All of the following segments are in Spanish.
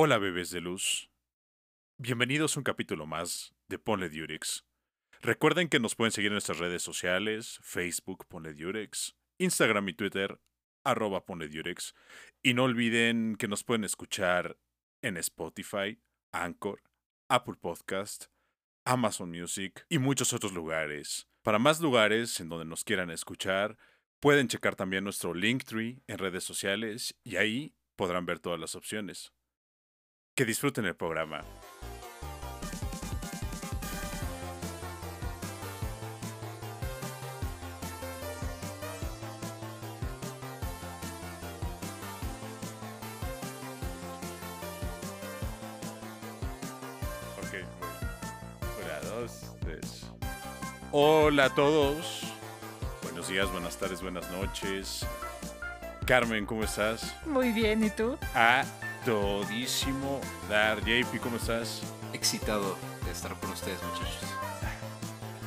Hola bebés de luz. Bienvenidos a un capítulo más de Ponle Durex. Recuerden que nos pueden seguir en nuestras redes sociales, Facebook Ponle Durex, Instagram y Twitter, arroba Ponle Durex. Y no olviden que nos pueden escuchar en Spotify, Anchor, Apple Podcast, Amazon Music y muchos otros lugares. Para más lugares en donde nos quieran escuchar, pueden checar también nuestro Linktree en redes sociales y ahí podrán ver todas las opciones. Que disfruten el programa. Ok. Hola, dos, tres. Hola a todos. Buenos días, buenas tardes, buenas noches. Carmen, ¿cómo estás? Muy bien, ¿y tú? A todísimo dar. JP, ¿cómo estás? excitado de estar con ustedes, muchachos.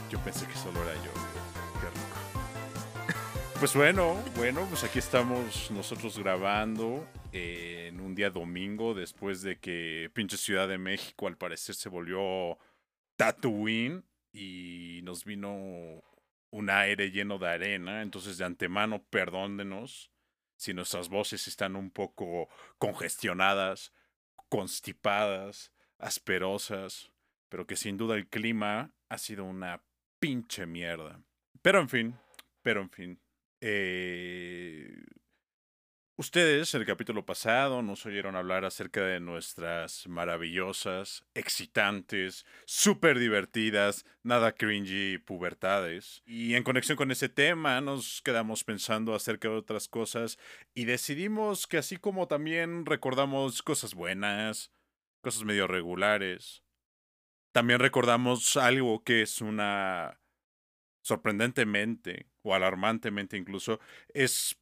Yo pensé que solo era yo. Qué rico. Pues bueno, bueno, pues aquí estamos nosotros grabando eh, en un día domingo después de que pinche Ciudad de México al parecer se volvió Tatooine y nos vino un aire lleno de arena. Entonces de antemano, perdóndenos si nuestras voces están un poco congestionadas, constipadas, asperosas, pero que sin duda el clima ha sido una pinche mierda. Pero en fin, pero en fin. eh, Ustedes en el capítulo pasado nos oyeron hablar acerca de nuestras maravillosas, excitantes, súper divertidas, nada cringy pubertades. Y en conexión con ese tema nos quedamos pensando acerca de otras cosas y decidimos que así como también recordamos cosas buenas, cosas medio regulares, también recordamos algo que es una sorprendentemente o alarmantemente incluso es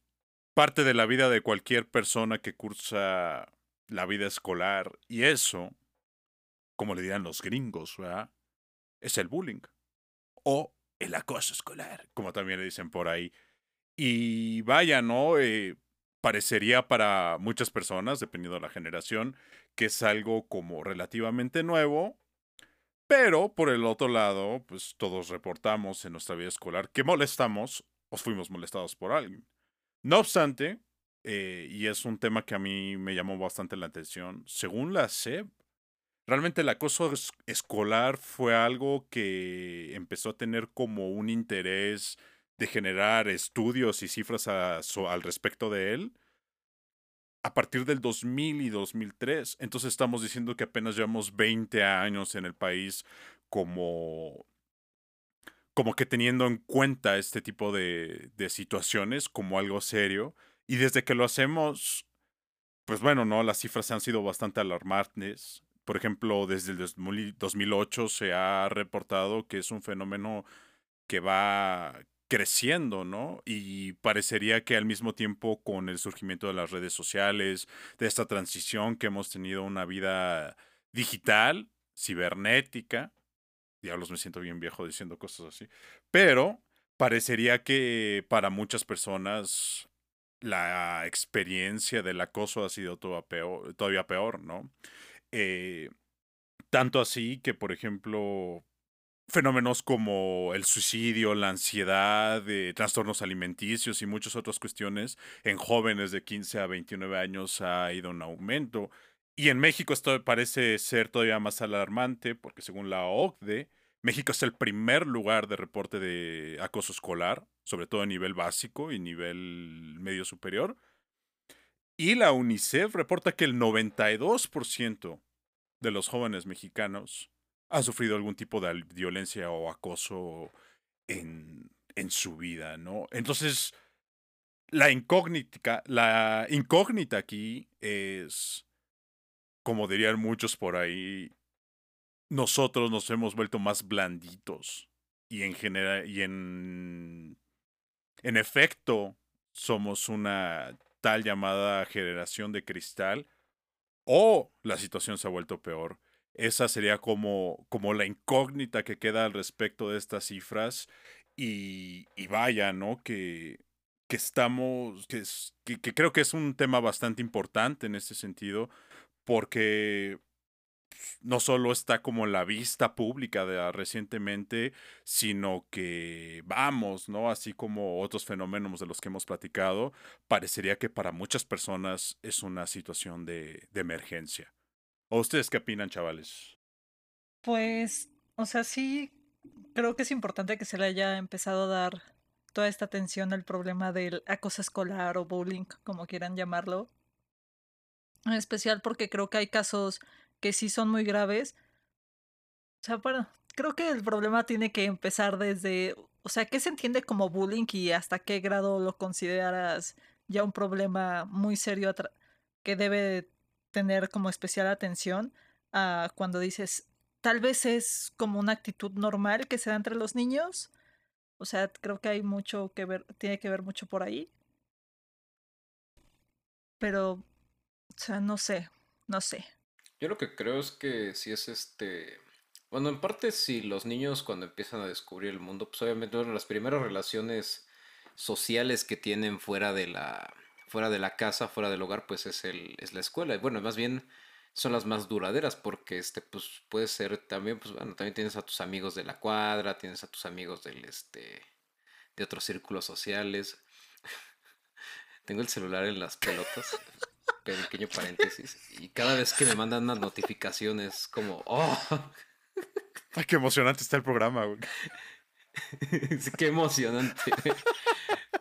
parte de la vida de cualquier persona que cursa la vida escolar y eso, como le dirán los gringos. Es el bullying o el acoso escolar, como también le dicen por ahí. Y vaya, ¿no? Eh, parecería para muchas personas, dependiendo de la generación, que es algo como relativamente nuevo, pero por el otro lado, pues todos reportamos en nuestra vida escolar que molestamos o fuimos molestados por alguien. No obstante, eh, y es un tema que a mí me llamó bastante la atención, según la SEP, realmente el acoso es- escolar fue algo que empezó a tener como un interés de generar estudios y cifras al respecto de él a partir del 2000 y 2003. Entonces estamos diciendo que apenas llevamos 20 años en el país como como que teniendo en cuenta este tipo de, situaciones como algo serio. Y desde que lo hacemos, pues bueno, ¿no? Las cifras han sido bastante alarmantes. Por ejemplo, desde el 2000 2008 se ha reportado que es un fenómeno que va creciendo, ¿no? Y parecería que al mismo tiempo con el surgimiento de las redes sociales, de esta transición que hemos tenido una vida digital, cibernética, diablos me siento bien viejo diciendo cosas así, pero parecería que para muchas personas la experiencia del acoso ha sido todavía peor, ¿no? Eh, tanto así que, por ejemplo, fenómenos como el suicidio, la ansiedad, eh, trastornos alimenticios y muchas otras cuestiones en jóvenes de 15 a 29 años ha ido en aumento. Y en México esto parece ser todavía más alarmante porque según la OCDE, México es el primer lugar de reporte de acoso escolar, sobre todo a nivel básico y nivel medio superior. Y la UNICEF reporta que el 92% de los jóvenes mexicanos han sufrido algún tipo de violencia o acoso en, en su vida, ¿no? Entonces, la incógnita, la incógnita aquí es, como dirían muchos por ahí, nosotros nos hemos vuelto más blanditos y en general y en en efecto somos una tal llamada generación de cristal o la situación se ha vuelto peor. Esa sería como, como la incógnita que queda al respecto de estas cifras y, y vaya, ¿no? Que, que estamos, que, es- que, que creo que es un tema bastante importante en ese sentido porque no solo está como la vista pública de ah, recientemente, sino que vamos, ¿no? Así como otros fenómenos de los que hemos platicado, parecería que para muchas personas es una situación de, de emergencia. ¿O ustedes qué opinan, chavales? Pues, o sea, sí, creo que es importante que se le haya empezado a dar toda esta atención al problema del acoso escolar o bullying, como quieran llamarlo. En especial porque creo que hay casos que sí son muy graves. O sea, bueno, creo que el problema tiene que empezar desde, o sea, ¿qué se entiende como bullying y hasta qué grado lo consideras ya un problema muy serio que debe tener como especial atención a cuando dices, tal vez es como una actitud normal que se da entre los niños? O sea, creo que hay mucho que ver, tiene que ver mucho por ahí. Pero, o sea, no sé, no sé. Yo lo que creo es que si es este... Bueno, en parte si los niños cuando empiezan a descubrir el mundo, pues obviamente de las primeras relaciones sociales que tienen fuera de la fuera de la casa, fuera del hogar, pues es el es la escuela. Y bueno, más bien son las más duraderas porque este pues puede ser también pues bueno, también tienes a tus amigos de la cuadra, tienes a tus amigos del este de otros círculos sociales. Tengo el celular en las pelotas pequeño paréntesis. Y cada vez que me mandan unas notificaciones, como, ¡oh! Ay, qué emocionante está el programa, güey. qué emocionante.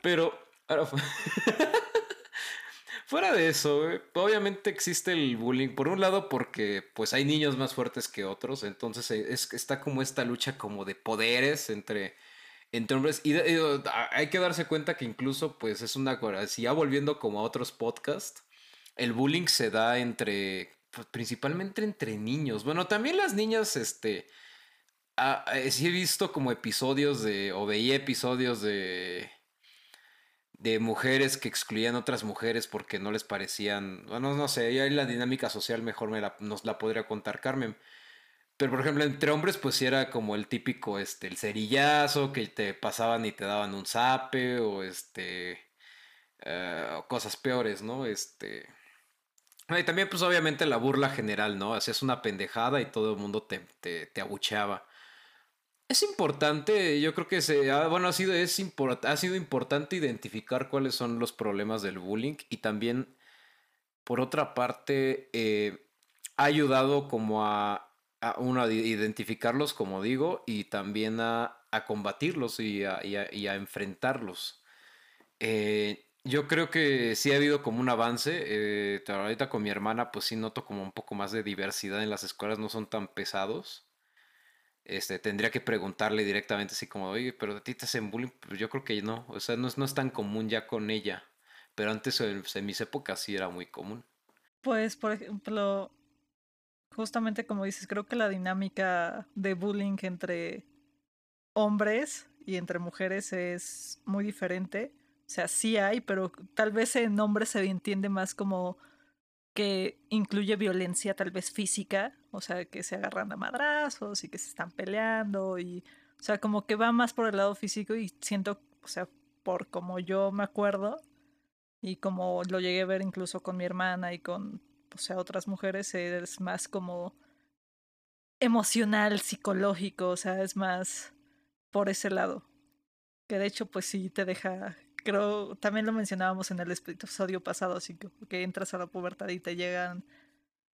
Pero, fuera de eso, obviamente existe el bullying. Por un lado, porque pues hay niños más fuertes que otros. Entonces eh, es, está como esta lucha como de poderes entre entre hombres. Y, hay que darse cuenta que incluso, pues, es una. Si ya volviendo como a otros podcasts, el bullying se da entre, pues, principalmente entre niños. Bueno, también las niñas, este, ah, eh, sí he visto como episodios de, o veía episodios de, de mujeres que excluían a otras mujeres porque no les parecían, bueno, no sé, ahí la dinámica social mejor me la, nos la podría contar Carmen. Pero por ejemplo, entre hombres, pues sí era como el típico, este, el cerillazo, que te pasaban y te daban un zape, o este, eh, cosas peores, ¿no? Este, y también, pues obviamente la burla general, ¿no? Hacías una pendejada y todo el mundo te, te, abucheaba. Es importante, yo creo que se, bueno, ha sido, es ha sido importante identificar cuáles son los problemas del bullying y también, por otra parte, eh, ha ayudado como a, a, uno, a identificarlos, como digo, y también a, a combatirlos y a, y a enfrentarlos. Eh, yo creo que sí ha habido como un avance. Eh, ahorita con mi hermana, pues sí noto como un poco más de diversidad en las escuelas, no son tan pesados. Este, tendría que preguntarle directamente así como, oye, pero a ti te hacen bullying. Pues yo creo que no, o sea, no es, no es tan común ya con ella. Pero antes en, en mis épocas sí era muy común. Pues, por ejemplo, justamente como dices, creo que la dinámica de bullying entre hombres y entre mujeres es muy diferente. O sea, sí hay, pero tal vez el nombre se entiende más como que incluye violencia tal vez física, o sea, que se agarran a madrazos y que se están peleando y, o sea, como que va más por el lado físico y siento, o sea, por como yo me acuerdo y como lo llegué a ver incluso con mi hermana y con, o sea, otras mujeres, es más como emocional, psicológico, o sea, es más por ese lado. Que de hecho, pues sí te deja creo, también lo mencionábamos en el episodio pasado, así que, entras a la pubertad y te llegan,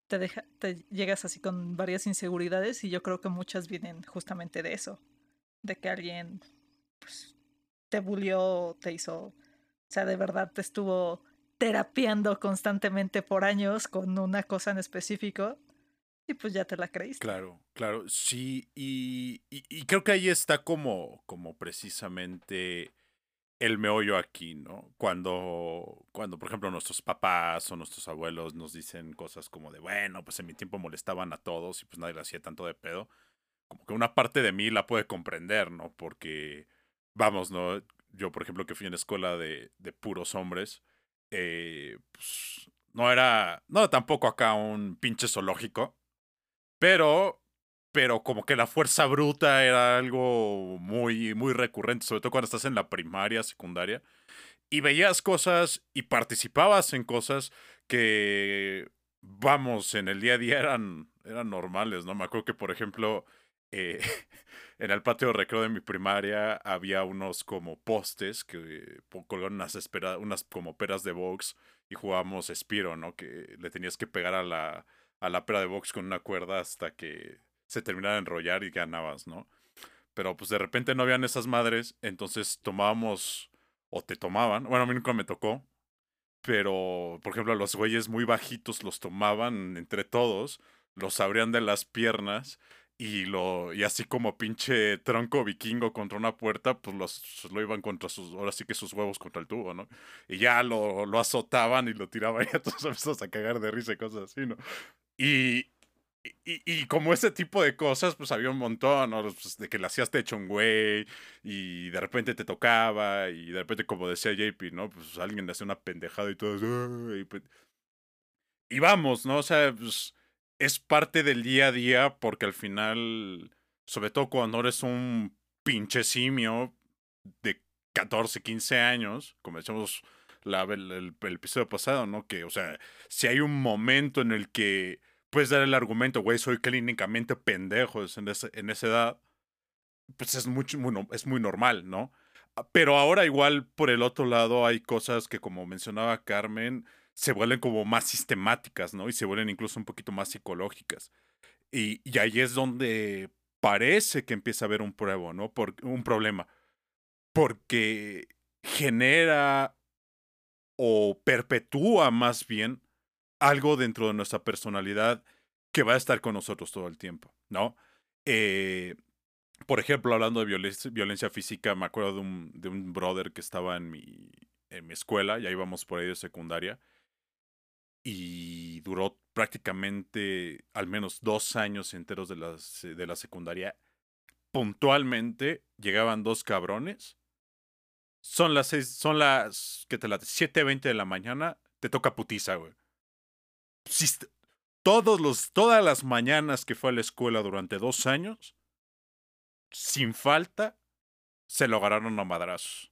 te, deja, te llegas así con varias inseguridades y yo creo que muchas vienen justamente de eso, de que alguien pues, te bulió, te hizo, o sea, de verdad te estuvo terapiando constantemente por años con una cosa en específico y pues ya te la creíste. Claro, claro, sí, y, y, y creo que ahí está como, como precisamente el meollo aquí, ¿no? Cuando, cuando, por ejemplo, nuestros papás o nuestros abuelos nos dicen cosas como de, bueno, pues en mi tiempo molestaban a todos y pues nadie le hacía tanto de pedo, como que una parte de mí la puede comprender, ¿no? Porque, vamos, ¿no? Yo, por ejemplo, que fui en escuela de, de puros hombres, eh, pues no era, no tampoco acá un pinche zoológico, pero pero como que la fuerza bruta era algo muy, muy recurrente, sobre todo cuando estás en la primaria, secundaria, y veías cosas y participabas en cosas que vamos, en el día a día eran, eran normales, ¿no? Me acuerdo que, por ejemplo, eh, en el patio de recreo de mi primaria había unos como postes que colgaron unas, espera, unas como peras de box y jugábamos Spiro, ¿no? Que le tenías que pegar a la, a la pera de box con una cuerda hasta que se terminara de enrollar y ganabas, ¿no? Pero pues de repente no habían esas madres, entonces tomábamos, o te tomaban, bueno, a mí nunca me tocó, pero por ejemplo los güeyes muy bajitos los tomaban entre todos, los abrían de las piernas y lo y así como pinche tronco vikingo contra una puerta, pues los lo iban contra sus ahora sí que sus huevos contra el tubo, ¿no? Y ya lo, lo azotaban y lo tiraban y a todos empezamos a cagar de risa y cosas así, ¿no? Y, y, y, como ese tipo de cosas, pues había un montón, ¿no? Pues, de que le hacías techo un güey y de repente te tocaba y de repente, como decía JP, ¿no? Pues alguien le hacía una pendejada y todo. Y, pues, y vamos, ¿no? O sea, pues es parte del día a día porque al final, sobre todo cuando eres un pinche simio de 14, 15 años, como decíamos la, el, el, episodio pasado, ¿no? Que, o sea, si hay un momento en el que puedes dar el argumento, güey, soy clínicamente pendejo en, en esa edad, pues es muy, muy, es muy normal, ¿no? Ah, pero ahora igual por el otro lado hay cosas que como mencionaba Carmen, se vuelven como más sistemáticas, ¿no? Y se vuelven incluso un poquito más psicológicas. Y, y ahí es donde parece que empieza a haber un pruebo, ¿no? Por, un problema. Porque genera o perpetúa más bien algo dentro de nuestra personalidad que va a estar con nosotros todo el tiempo, ¿no? Eh, por ejemplo, hablando de violencia, física, me acuerdo de un, de un brother que estaba en mi, en mi escuela, ya íbamos por ahí de secundaria, y duró prácticamente al menos dos años enteros de, las, de la secundaria. Puntualmente llegaban dos cabrones. Son las seis, son las, que te la 7.20 de la mañana, te toca putiza, güey. Todos los, todas las mañanas que fue a la escuela durante dos años, sin falta, se lo agarraron a madrazos.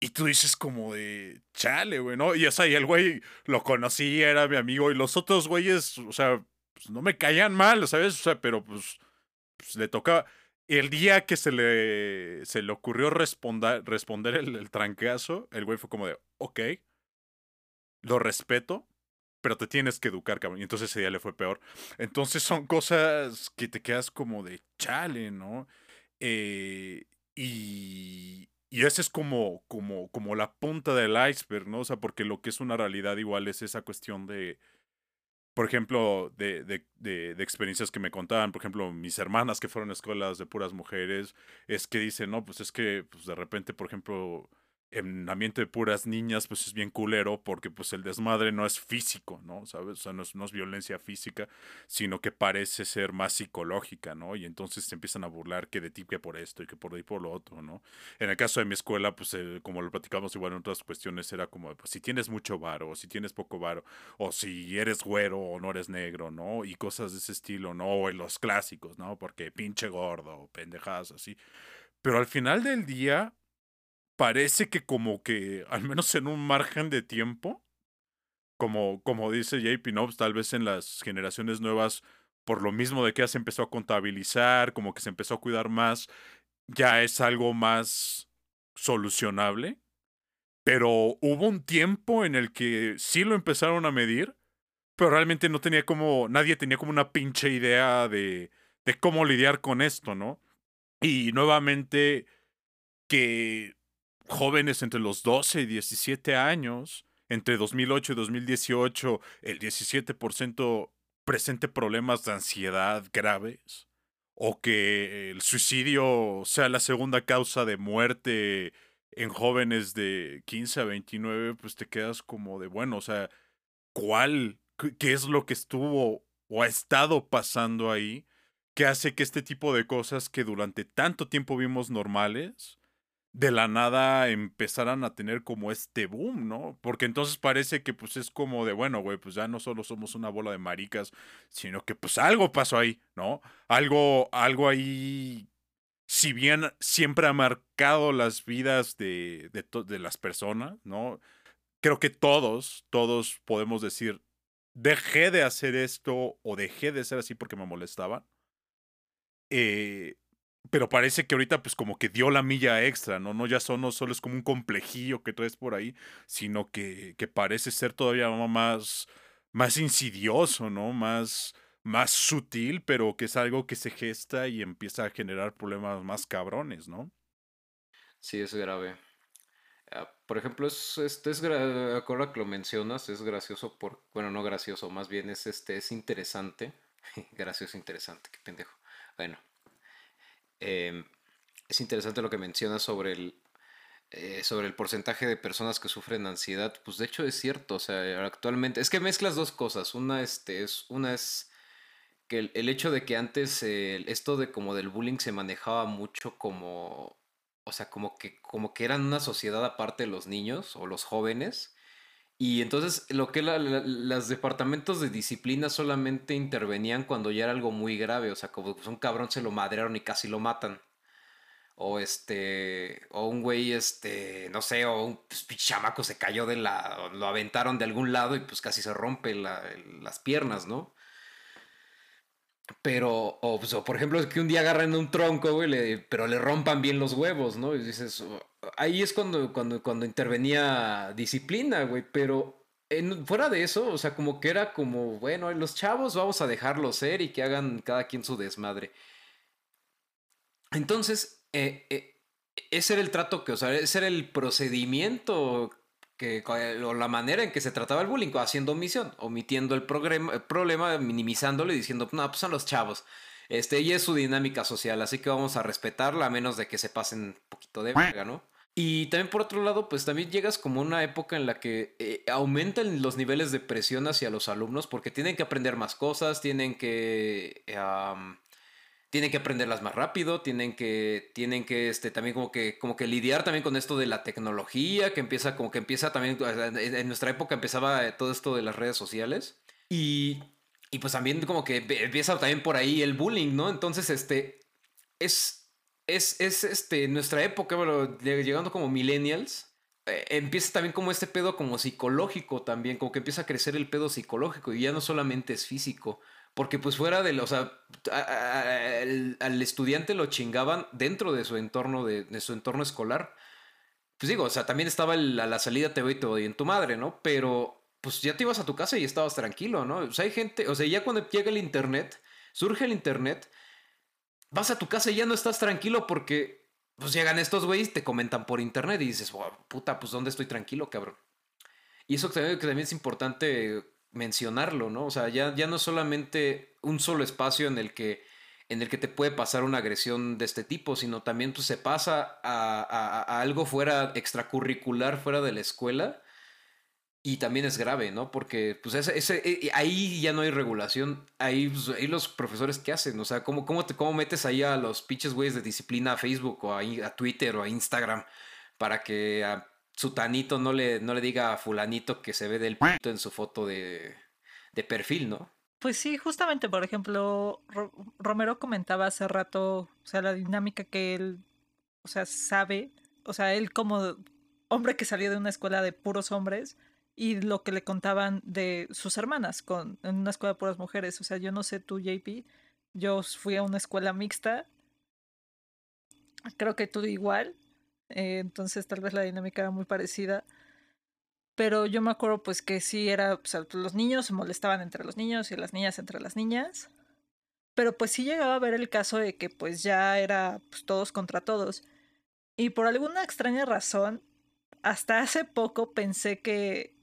Y tú dices como de, chale, güey, ¿no? Y o sea, y el güey lo conocí, era mi amigo, y los otros güeyes, o sea, pues no me caían mal, ¿sabes? O sea, pero pues, pues le tocaba. El día que se le, se le ocurrió responder, el, el trancazo, el güey fue como de, ok, lo respeto, pero te tienes que educar, cabrón. Y entonces ese día le fue peor. Entonces son cosas que te quedas como de chale, ¿no? Eh, y, y esa es como, como, como la punta del iceberg, ¿no? O sea, porque lo que es una realidad igual es esa cuestión de, por ejemplo, de, de, de, de, experiencias que me contaban, por ejemplo, mis hermanas que fueron a escuelas de puras mujeres, es que dicen, no, pues es que, pues de repente, por ejemplo, en ambiente de puras niñas, pues es bien culero porque pues el desmadre no es físico, ¿no? ¿Sabes? O sea, no es, no es, violencia física, sino que parece ser más psicológica, ¿no? Y entonces se empiezan a burlar que de ti que por esto y que por ahí por lo otro, ¿no? En el caso de mi escuela, pues eh, como lo platicamos igual en otras cuestiones, era como, pues si tienes mucho varo, o si tienes poco varo, o si eres güero o no eres negro, ¿no? Y cosas de ese estilo, ¿no? O en los clásicos, ¿no? Porque pinche gordo, pendejadas así. Pero al final del día, parece que como que, al menos en un margen de tiempo, como, como dice JP Nobs, tal vez en las generaciones nuevas, por lo mismo de que ya se empezó a contabilizar, como que se empezó a cuidar más, ya es algo más solucionable. Pero hubo un tiempo en el que sí lo empezaron a medir, pero realmente no tenía como, nadie tenía como una pinche idea de, de cómo lidiar con esto, ¿no? Y nuevamente que jóvenes entre los 12 y 17 años, entre 2008 y 2018, el 17% presente problemas de ansiedad graves, o que el suicidio sea la segunda causa de muerte en jóvenes de 15 a 29, pues te quedas como de, bueno, o sea, ¿cuál? ¿Qué es lo que estuvo o ha estado pasando ahí? que hace que este tipo de cosas que durante tanto tiempo vimos normales, de la nada empezaran a tener como este boom, ¿no? Porque entonces parece que pues es como de, bueno, güey, pues ya no solo somos una bola de maricas, sino que pues algo pasó ahí, ¿no? Algo, algo ahí, si bien siempre ha marcado las vidas de, de, las personas, ¿no? Creo que todos, todos podemos decir, dejé de hacer esto o dejé de ser así porque me molestaba. Eh, pero parece que ahorita pues como que dio la milla extra, ¿no? No ya son, no solo es como un complejillo que traes por ahí, sino que, que parece ser todavía más, más insidioso, ¿no? Más, más sutil, pero que es algo que se gesta y empieza a generar problemas más cabrones, ¿no? Sí, es grave. Ah, por ejemplo, es, este es, ahora que lo mencionas, es gracioso por, bueno, no gracioso, más bien es, este, es interesante. gracioso, interesante, qué pendejo. Bueno, em, es interesante lo que mencionas sobre el, eh, sobre el porcentaje de personas que sufren ansiedad. Pues de hecho es cierto, o sea, actualmente, es que mezclas dos cosas. Una, este, es, una es que el, hecho de que antes esto de como del bullying se manejaba mucho como o sea, como que, como que eran una sociedad aparte los niños o los jóvenes. Y entonces lo que los departamentos de disciplina solamente intervenían cuando ya era algo muy grave, o sea, como pues un cabrón se lo madrearon y casi lo matan. O este, o un güey, este, no sé, o un pues, chamaco se cayó de la, lo aventaron de algún lado y pues casi se rompe las piernas, ¿no? Pero, pues, o, por ejemplo, que un día agarran un tronco, güey, pero le rompan bien los huevos, ¿no? Y dices, ahí es cuando, cuando, cuando intervenía disciplina, güey, pero en, fuera de eso, o sea, como que era como, bueno, los chavos vamos a dejarlos ser y que hagan cada quien su desmadre. Entonces, eh, eh, ese era el trato que, o sea, ese era el procedimiento que, o la manera en que se trataba el bullying, haciendo omisión, omitiendo el, problema, minimizándolo y diciendo, no, pues son los chavos. Este, y es su dinámica social, así que vamos a respetarla a menos de que se pasen un poquito de verga, ¿no? Y también por otro lado, pues también llegas como una época en la que eh, aumentan los niveles de presión hacia los alumnos porque tienen que aprender más cosas, tienen que tienen que aprenderlas más rápido, tienen que, tienen que este, también como que, como que lidiar también con esto de la tecnología, que empieza, como que empieza también, en nuestra época empezaba todo esto de las redes sociales. Y, y pues también como que empieza también por ahí el bullying, ¿no? Entonces, este, es, es, es este, nuestra época, bueno, llegando como millennials, eh, empieza también como este pedo como psicológico también, como que empieza a crecer el pedo psicológico y ya no solamente es físico. Porque pues fuera de, o sea, al, estudiante lo chingaban dentro de su entorno, de, su entorno escolar. Pues digo, o sea, también estaba la salida te voy y te voy en tu madre, ¿no? Pero pues ya te ibas a tu casa y estabas tranquilo, ¿no? O sea, hay gente, o sea, ya cuando llega el internet, surge el internet, vas a tu casa y ya no estás tranquilo porque pues llegan estos güeyes, te comentan por internet y dices, puta, pues ¿dónde estoy tranquilo, cabrón? Y eso también, que también es importante mencionarlo, ¿no? O sea, ya, ya no es solamente un solo espacio en el que en el que te puede pasar una agresión de este tipo, sino también pues, se pasa a, algo fuera extracurricular, fuera de la escuela, y también es grave, ¿no? Porque pues ese, ese eh, ahí ya no hay regulación, ahí, pues, ahí, los profesores qué hacen, o sea, ¿cómo, cómo, te, cómo metes ahí a los pinches güeyes de disciplina a Facebook o a, a Twitter o a Instagram para que sutanito no le, no le diga a fulanito que se ve del pito en su foto de, de perfil, ¿no? Pues sí, justamente, por ejemplo, Romero comentaba hace rato, o sea, la dinámica que él, o sea, sabe, o sea, él como hombre que salió de una escuela de puros hombres y lo que le contaban de sus hermanas con, en una escuela de puras mujeres, o sea, yo no sé tú, JP, yo fui a una escuela mixta, creo que tú igual, eh, entonces tal vez la dinámica era muy parecida. Pero yo me acuerdo pues que sí era, los niños se molestaban entre los niños y las niñas entre las niñas. Pero pues sí llegaba a ver el caso de que pues ya era pues, todos contra todos. Y por alguna extraña razón, hasta hace poco pensé que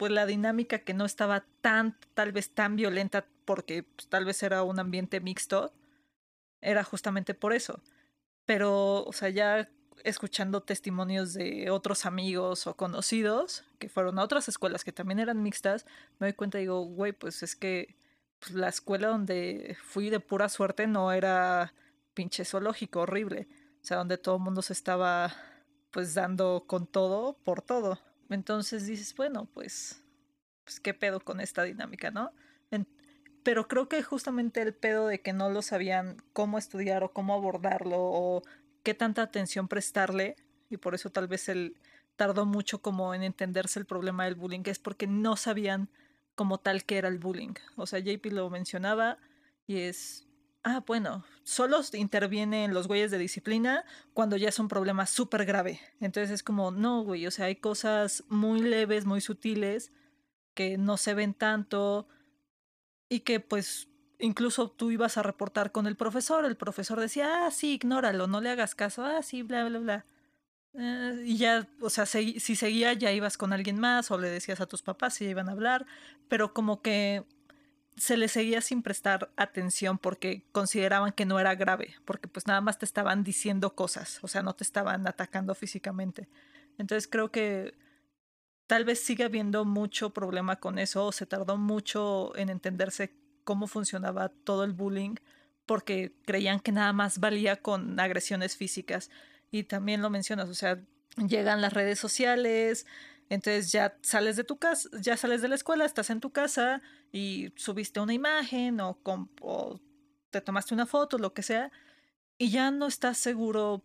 pues la dinámica que no estaba tan, tal vez tan violenta porque pues, tal vez era un ambiente mixto, era justamente por eso. Pero, o sea, ya escuchando testimonios de otros amigos o conocidos que fueron a otras escuelas que también eran mixtas, me doy cuenta y digo, güey, pues es que pues, la escuela donde fui de pura suerte no era pinche zoológico horrible, o sea, donde todo el mundo se estaba pues dando con todo por todo. Entonces dices, bueno, pues, pues qué pedo con esta dinámica, ¿no? pero creo que justamente el pedo de que no lo sabían cómo estudiar o cómo abordarlo o qué tanta atención prestarle y por eso tal vez él tardó mucho como en entenderse el problema del bullying, es porque no sabían como tal que era el bullying. O sea, JP lo mencionaba y es, ah, bueno, solo intervienen los güeyes de disciplina cuando ya es un problema súper grave. Entonces es como, no, güey, o sea, hay cosas muy leves, muy sutiles, que no se ven tanto y que pues incluso tú ibas a reportar con el profesor, el profesor decía, ah, sí, ignóralo, no le hagas caso, ah, sí, bla, bla, bla. Eh, y ya, o sea, si seguía ya ibas con alguien más o le decías a tus papás si iban a hablar, pero como que se le seguía sin prestar atención porque consideraban que no era grave, porque pues nada más te estaban diciendo cosas, o sea, no te estaban atacando físicamente. Entonces creo que tal vez sigue habiendo mucho problema con eso, o se tardó mucho en entenderse cómo funcionaba todo el bullying, porque creían que nada más valía con agresiones físicas. Y también lo mencionas, o sea, llegan las redes sociales, entonces ya sales de tu casa, ya sales de la escuela, estás en tu casa y subiste una imagen o, te tomaste una foto, lo que sea, y ya no estás seguro,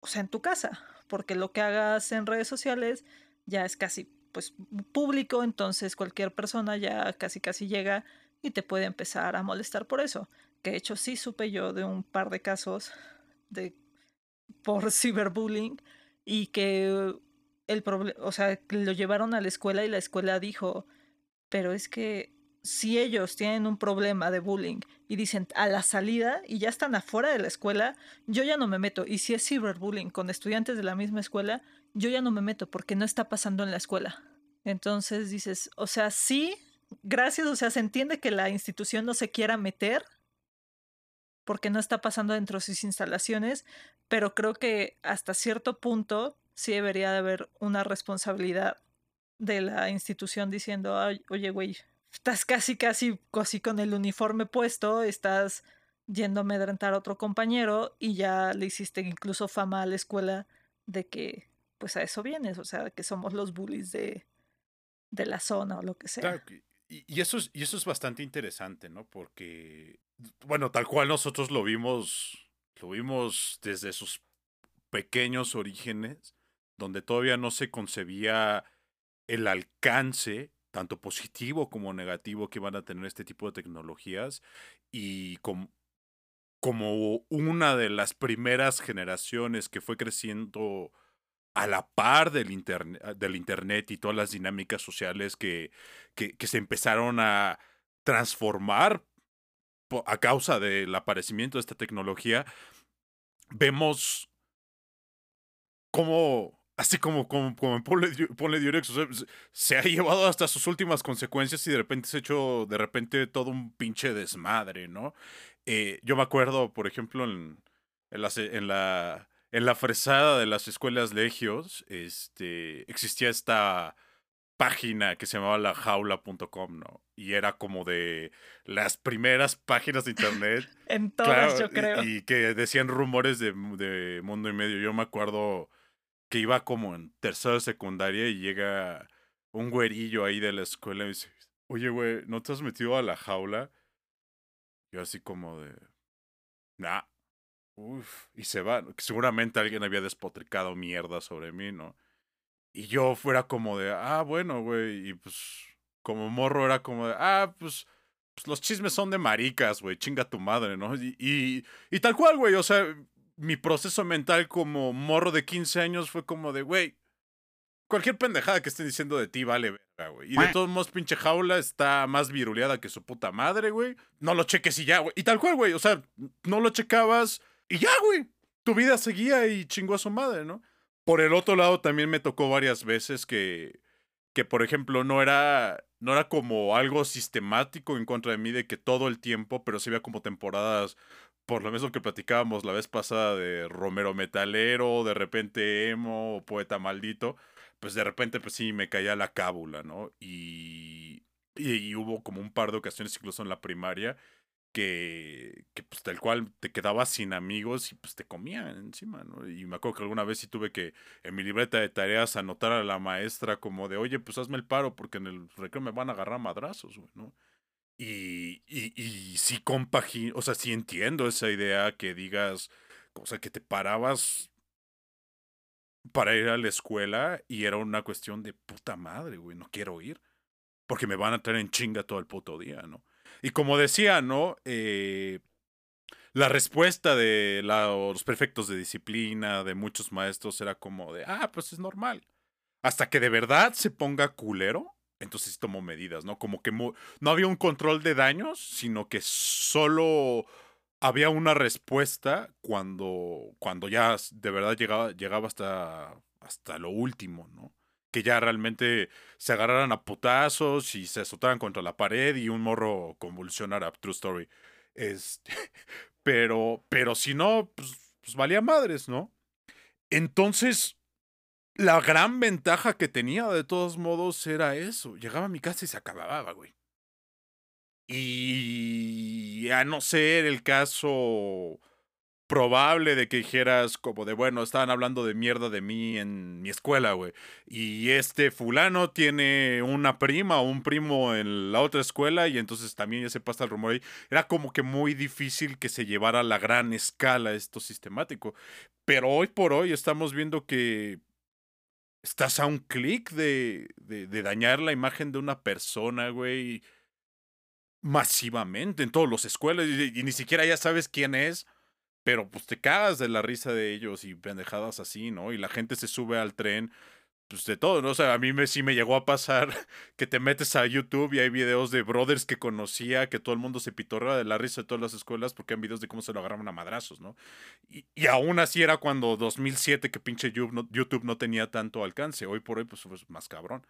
o sea, en tu casa, porque lo que hagas en redes sociales ya es casi pues público, entonces cualquier persona ya casi casi llega y te puede empezar a molestar por eso. Que de hecho sí supe yo de un par de casos de por ciberbullying y que el problema, o sea, lo llevaron a la escuela y la escuela dijo, pero es que si ellos tienen un problema de bullying y dicen a la salida y ya están afuera de la escuela, yo ya no me meto. Y si es ciberbullying con estudiantes de la misma escuela, yo ya no me meto porque no está pasando en la escuela. Entonces dices, o sea, sí, gracias, o sea, se entiende que la institución no se quiera meter porque no está pasando dentro de sus instalaciones, pero creo que hasta cierto punto sí debería de haber una responsabilidad de la institución diciendo, oye, güey, estás casi, casi, casi con el uniforme puesto, estás yendo a amedrentar a otro compañero y ya le hiciste incluso fama a la escuela de que, pues a eso vienes, o sea, que somos los bullies de, de la zona o lo que sea. Y, eso es, y eso es bastante interesante, ¿no? Porque, bueno, tal cual nosotros lo vimos, lo vimos desde sus pequeños orígenes, donde todavía no se concebía el alcance tanto positivo como negativo que van a tener este tipo de tecnologías y como, una de las primeras generaciones que fue creciendo a la par del, internet, del Internet y todas las dinámicas sociales que, que se empezaron a transformar a causa del aparecimiento de esta tecnología, vemos cómo así como, como, como ponle, Durex, se ha llevado hasta sus últimas consecuencias y de repente se ha hecho de repente todo un pinche desmadre, ¿no? Eh, yo me acuerdo, por ejemplo, en, en, la, en, la, en la fresada de las escuelas legios, este, existía esta página que se llamaba lajaula.com, ¿no? Y era como de las primeras páginas de internet. en todas, yo creo. Y, que decían rumores de, de mundo y medio. Yo me acuerdo que iba como en tercera secundaria y llega un güerillo ahí de la escuela y dice, oye, güey, ¿no te has metido a la jaula? Yo así como de, nah, uff, y se va. Seguramente alguien había despotricado mierda sobre mí, ¿no? Y yo fuera como de, ah, bueno, güey, y pues como morro era como de, ah, pues, pues los chismes son de maricas, güey, chinga tu madre, ¿no? Y, y, y tal cual, güey, o sea, mi proceso mental como morro de 15 años fue como de, güey, cualquier pendejada que estén diciendo de ti vale verga, güey. Y de todos modos, pinche jaula está más viruleada que su puta madre, güey. No lo cheques y ya, güey. Y tal cual, güey. O sea, no lo checabas y ya, güey. Tu vida seguía y chingó a su madre, ¿no? Por el otro lado, también me tocó varias veces que, que por ejemplo, no era, no era como algo sistemático en contra de mí de que todo el tiempo, pero se veía como temporadas por lo mismo que platicábamos la vez pasada de Romero Metalero, de repente emo poeta maldito, pues de repente pues sí me caía la cábula, ¿no? Y, y, hubo como un par de ocasiones incluso en la primaria que, que pues tal cual te quedabas sin amigos y pues te comían encima, ¿no? Y me acuerdo que alguna vez sí tuve que en mi libreta de tareas anotar a la maestra como de, oye, pues hazme el paro porque en el recreo me van a agarrar madrazos, güey, ¿no? Y, y, y sí compagino, o sea, sí entiendo esa idea que digas, o sea, que te parabas para ir a la escuela y era una cuestión de puta madre, güey, no quiero ir. porque me van a tener en chinga todo el puto día, ¿no? Y como decía, ¿no? Eh, la respuesta de los prefectos de disciplina, de muchos maestros, era como de, ah, pues es normal. Hasta que de verdad se ponga culero, entonces sí tomó medidas, ¿no? Como que no había un control de daños, sino que solo había una respuesta cuando, cuando ya de verdad llegaba, llegaba hasta, hasta lo último, ¿no? Que ya realmente se agarraran a putazos y se azotaran contra la pared y un morro convulsionara. True story. Este, pero, pero si no, pues, pues valía madres, ¿no? Entonces, la gran ventaja que tenía de todos modos era eso. Llegaba a mi casa y se acababa, güey. Y a no ser el caso probable de que dijeras como de, bueno, estaban hablando de mierda de mí en mi escuela, güey. Y este fulano tiene una prima o un primo en la otra escuela y entonces también ya se pasa el rumor ahí. Era como que muy difícil que se llevara a la gran escala esto sistemático. Pero hoy por hoy estamos viendo que estás a un clic de, de, dañar la imagen de una persona, güey masivamente en todas las escuelas y, ni siquiera ya sabes quién es, pero pues te cagas de la risa de ellos y pendejadas así, ¿no? Y la gente se sube al tren, pues de todo, ¿no? O sea, a mí me, sí me llegó a pasar que te metes a YouTube y hay videos de brothers que conocía, que todo el mundo se pitorra de la risa de todas las escuelas porque hay videos de cómo se lo agarraban a madrazos, ¿no? Y, y aún así era cuando 2007 que pinche YouTube no, YouTube no tenía tanto alcance, hoy por hoy pues, pues más cabrón.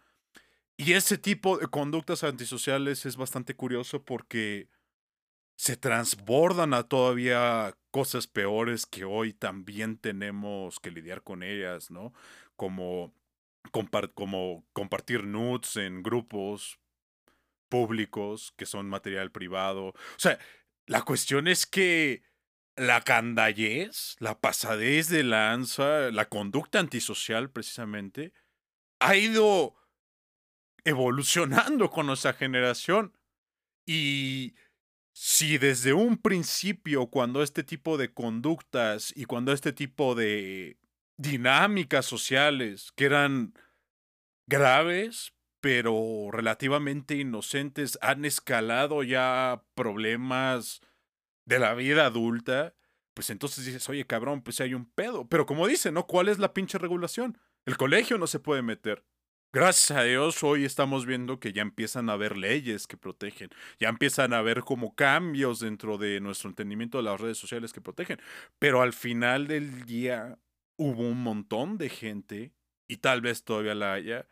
Y ese tipo de conductas antisociales es bastante curioso porque se transbordan a todavía cosas peores que hoy también tenemos que lidiar con ellas, ¿no? Como, como compartir nudes en grupos públicos que son material privado. O sea, la cuestión es que la candallez, la pasadez de lanza, la conducta antisocial precisamente, ha ido evolucionando con nuestra generación. Y si desde un principio, cuando este tipo de conductas y cuando este tipo de dinámicas sociales que eran graves, pero relativamente inocentes, han escalado ya problemas de la vida adulta, pues entonces dices, oye cabrón, pues hay un pedo. Pero como dice, ¿no? ¿Cuál es la pinche regulación? El colegio no se puede meter. Gracias a Dios hoy estamos viendo que ya empiezan a haber leyes que protegen, ya empiezan a haber como cambios dentro de nuestro entendimiento de las redes sociales que protegen, pero al final del día hubo un montón de gente, y tal vez todavía la haya,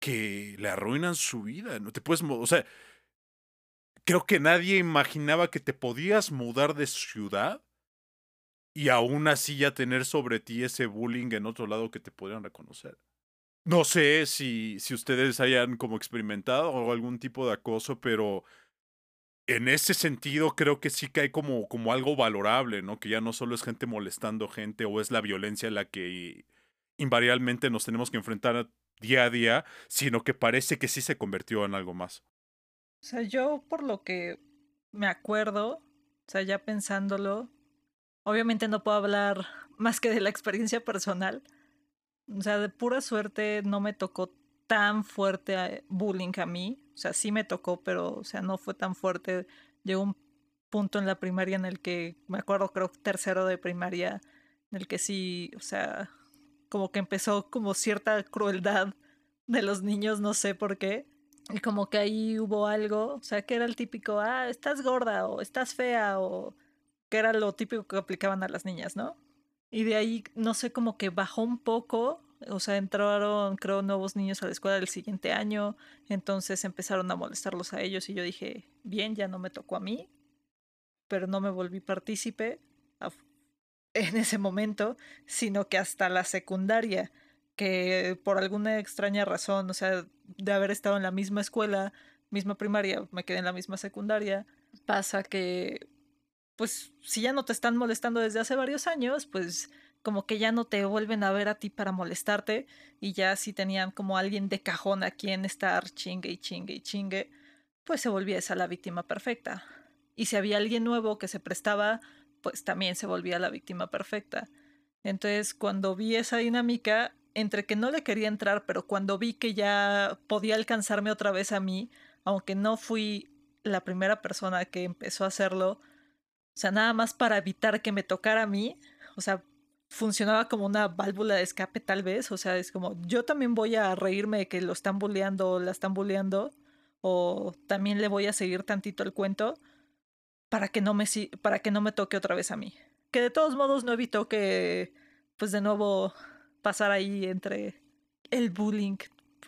que le arruinan su vida, no te puedes, o sea, creo que nadie imaginaba que te podías mudar de ciudad y aún así ya tener sobre ti ese bullying en otro lado que te podrían reconocer. No sé si, si ustedes hayan como experimentado algún tipo de acoso, pero en ese sentido creo que sí que hay como, como algo valorable, ¿no? Que ya no solo es gente molestando gente o es la violencia la que invariablemente nos tenemos que enfrentar día a día, sino que parece que sí se convirtió en algo más. O sea, yo por lo que me acuerdo, o sea, ya pensándolo, obviamente no puedo hablar más que de la experiencia personal, o sea, de pura suerte no me tocó tan fuerte eh, bullying a mí. O sea, sí me tocó, pero, o sea, no fue tan fuerte. Llegó un punto en la primaria en el que, me acuerdo, creo tercero de primaria, en el que sí, o sea, como que empezó como cierta crueldad de los niños, no sé por qué. Y como que ahí hubo algo, o sea, que era el típico, ah, estás gorda o estás fea o que era lo típico que aplicaban a las niñas, ¿no? Y de ahí, no sé, como que bajó un poco. O sea, entraron, creo, nuevos niños a la escuela el siguiente año. Entonces empezaron a molestarlos a ellos. Y yo dije, bien, ya no me tocó a mí. Pero no me volví partícipe en ese momento, sino que hasta la secundaria, que por alguna extraña razón, o sea, de haber estado en la misma escuela, misma primaria, me quedé en la misma secundaria, pasa que pues si ya no te están molestando desde hace varios años, pues como que ya no te vuelven a ver a ti para molestarte y ya si tenían como alguien de cajón a quien estar chingue y chingue y chingue, pues se volvía esa la víctima perfecta. Y si había alguien nuevo que se prestaba, pues también se volvía la víctima perfecta. Entonces, cuando vi esa dinámica, entre que no le quería entrar, pero cuando vi que ya podía alcanzarme otra vez a mí, aunque no fui la primera persona que empezó a hacerlo, o sea, nada más para evitar que me tocara a mí, o sea, funcionaba como una válvula de escape tal vez, o sea, es como yo también voy a reírme de que lo están bulleando o la están bulleando, o también le voy a seguir tantito el cuento para que no me para que no me toque otra vez a mí. Que de todos modos no evitó que pues de nuevo pasar ahí entre el bullying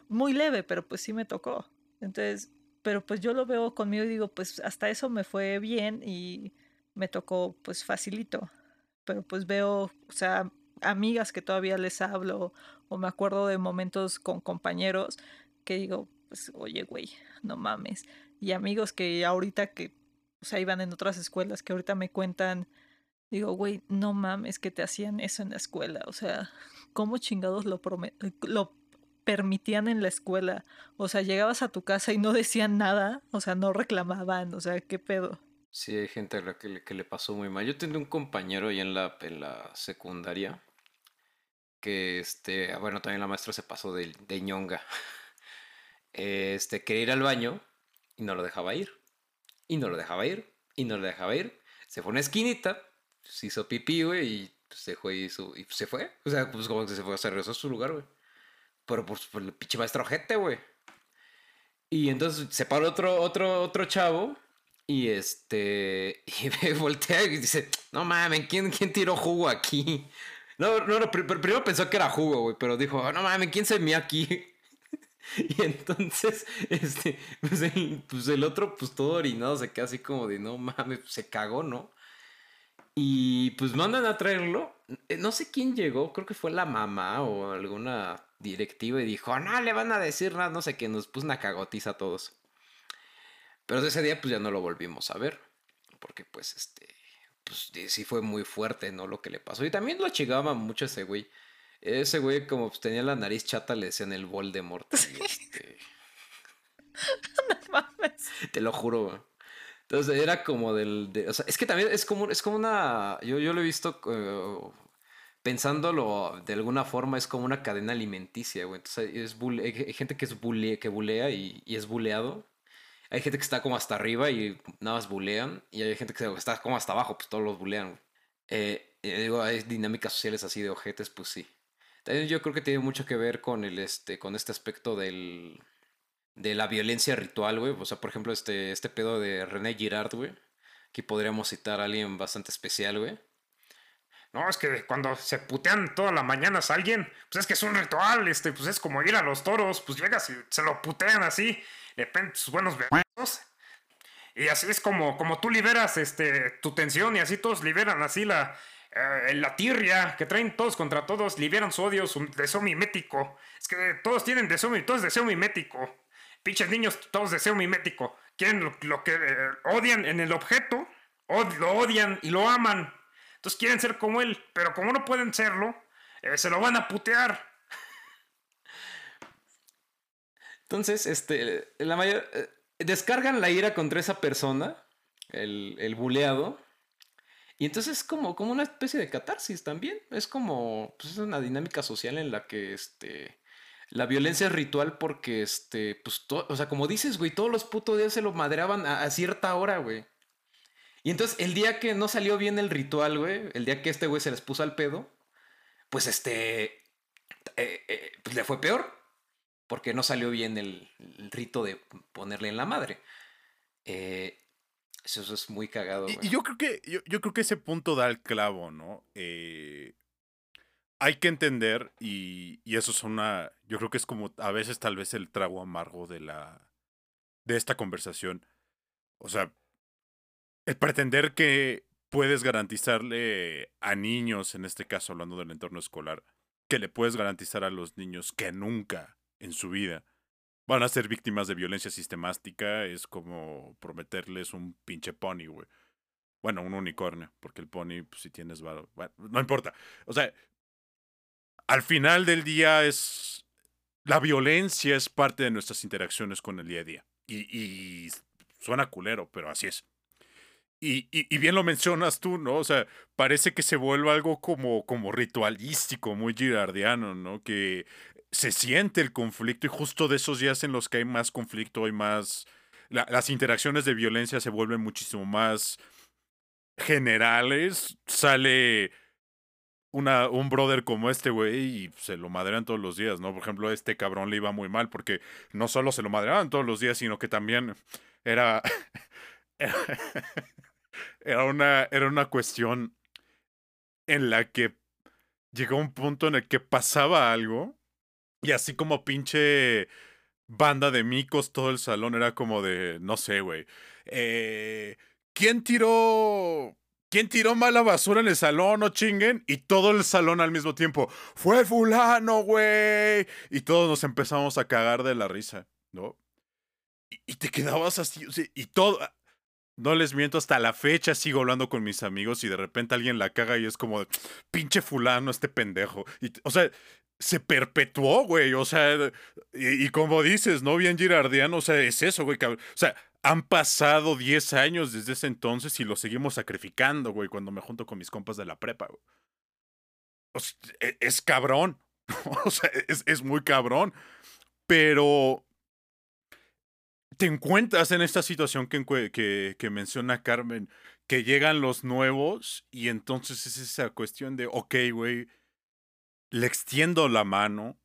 muy leve, pero pues sí me tocó. Entonces, pero pues yo lo veo conmigo y digo, pues hasta eso me fue bien y me tocó pues facilito. Pero pues veo, o sea, amigas que todavía les hablo o me acuerdo de momentos con compañeros que digo, pues oye, güey, no mames. Y amigos que ahorita que, o sea, iban en otras escuelas que ahorita me cuentan, digo, güey, no mames que te hacían eso en la escuela. O sea, ¿cómo chingados lo, lo permitían en la escuela? O sea, llegabas a tu casa y no decían nada, o sea, no reclamaban, o sea, ¿qué pedo? Sí, hay gente a la que le, que le pasó muy mal. Yo tenía un compañero ahí en la, en la secundaria que, este, ah, bueno, también la maestra se pasó de, de ñonga. Este, quería ir al baño y no lo dejaba ir. Y no lo dejaba ir. Y no lo dejaba ir. Se fue a una esquinita, se hizo pipí, güey, y se fue y, su, y se fue. O sea, pues como que se fue, se regresó a su lugar, güey. Pero pues por el pinche maestro ojete, güey. Y entonces se paró otro, otro, otro chavo y este. Y voltea y dice: No mames, ¿quién, quién tiró jugo aquí? No, no, no primero pensó que era jugo, güey, pero dijo: No mames, ¿quién se me aquí? Y entonces, este, pues el, pues el, otro, pues todo orinado, se queda así como de no mames, se cagó, ¿no? Y pues mandan a traerlo. Eh, no sé quién llegó, creo que fue la mamá o alguna directiva y dijo, no le van a decir nada, no sé qué, nos puso una cagotiza a todos. Pero ese día pues ya no lo volvimos a ver. Porque pues este, pues sí fue muy fuerte, ¿no? Lo que le pasó. Y también lo chingaba mucho ese güey. Ese güey como pues, tenía la nariz chata le decían el Voldemort. Y este... no mames. Te lo juro, güey. Entonces era como del... o sea, es que también es como, es como una... Yo, yo lo he visto... Uh, pensándolo de alguna forma es como una cadena alimenticia, güey. Entonces es hay gente que es bully, que bulea y, y es buleado hay gente que está como hasta arriba y nada más bulean. Y hay gente que está como hasta abajo, pues todos los bulean. Eh, digo, hay dinámicas sociales así de ojetes, pues sí. También yo creo que tiene mucho que ver con el este, con este aspecto del, de la violencia ritual, güey. O sea, por ejemplo, este, este pedo de René Girard, güey. Aquí podríamos citar a alguien bastante especial, güey. No, es que cuando se putean todas las mañanas a alguien, pues es que es un ritual, este, pues es como ir a los toros, pues llegas y se lo putean así le sus buenos besos. Y así es como, como tú liberas este, tu tensión y así todos liberan así la, eh, la tirria que traen todos contra todos, liberan su odio, su deseo mimético. Es que todos tienen deseo, todos deseo mimético. Pinches niños, todos deseo mimético. Quieren lo, que eh, odian en el objeto, lo odian y lo aman. Entonces quieren ser como él, pero como no pueden serlo, eh, se lo van a putear. Entonces, este, la mayor, eh, descargan la ira contra esa persona, el, el buleado, y entonces es como, como una especie de catarsis también. Es como pues, es una dinámica social en la que este, la violencia es ritual porque, este, pues, o sea, como dices, güey, todos los putos días se lo madreaban a, cierta hora, güey. Y entonces el día que no salió bien el ritual, güey, el día que este güey se les puso al pedo, pues este, eh, eh, pues le fue peor porque no salió bien el, rito de ponerle en la madre. Eh, eso, es muy cagado. Y, yo creo que yo, creo que ese punto da el clavo, ¿no? Eh, hay que entender y, y, eso es una, yo creo que es como a veces tal vez el trago amargo de la de esta conversación. O sea, el pretender que puedes garantizarle a niños, en este caso hablando del entorno escolar, que le puedes garantizar a los niños que nunca en su vida van a ser víctimas de violencia sistemática, es como prometerles un pinche pony, güey. Bueno, un unicornio, porque el pony, pues, si tienes Bueno, no importa. O sea, al final del día es. La violencia es parte de nuestras interacciones con el día a día. Y, y suena culero, pero así es. y, y, y, bien lo mencionas tú, ¿no? O sea, parece que se vuelve algo como, como ritualístico, muy girardiano, ¿no? Que se siente el conflicto y justo de esos días en los que hay más conflicto, hay más... las interacciones de violencia se vuelven muchísimo más generales. Sale una, un brother como este, güey, y se lo madrean todos los días, ¿no? Por ejemplo, este cabrón le iba muy mal porque no solo se lo madreaban todos los días, sino que también era... era, una, era una cuestión en la que llegó un punto en el que pasaba algo y así como pinche banda de micos, todo el salón era como de, no sé, güey. Eh, ¿Quién tiró... ¿Quién tiró mala basura en el salón? No chinguen. Y todo el salón al mismo tiempo. Fue fulano, güey. Y todos nos empezamos a cagar de la risa, ¿no? Y, te quedabas así, y todo... No les miento, hasta la fecha sigo hablando con mis amigos y de repente alguien la caga y es como, pinche fulano, este pendejo. Y, o sea, se perpetuó, güey. O sea, y, como dices, ¿no? Bien girardiano, o sea, es eso, güey. O sea, han pasado 10 años desde ese entonces y lo seguimos sacrificando, güey, cuando me junto con mis compas de la prepa, güey. O sea, es, cabrón. o sea, es, es muy cabrón. Pero te encuentras en esta situación que, que, que, menciona Carmen, que llegan los nuevos y entonces es esa cuestión de, ok, güey, le extiendo la mano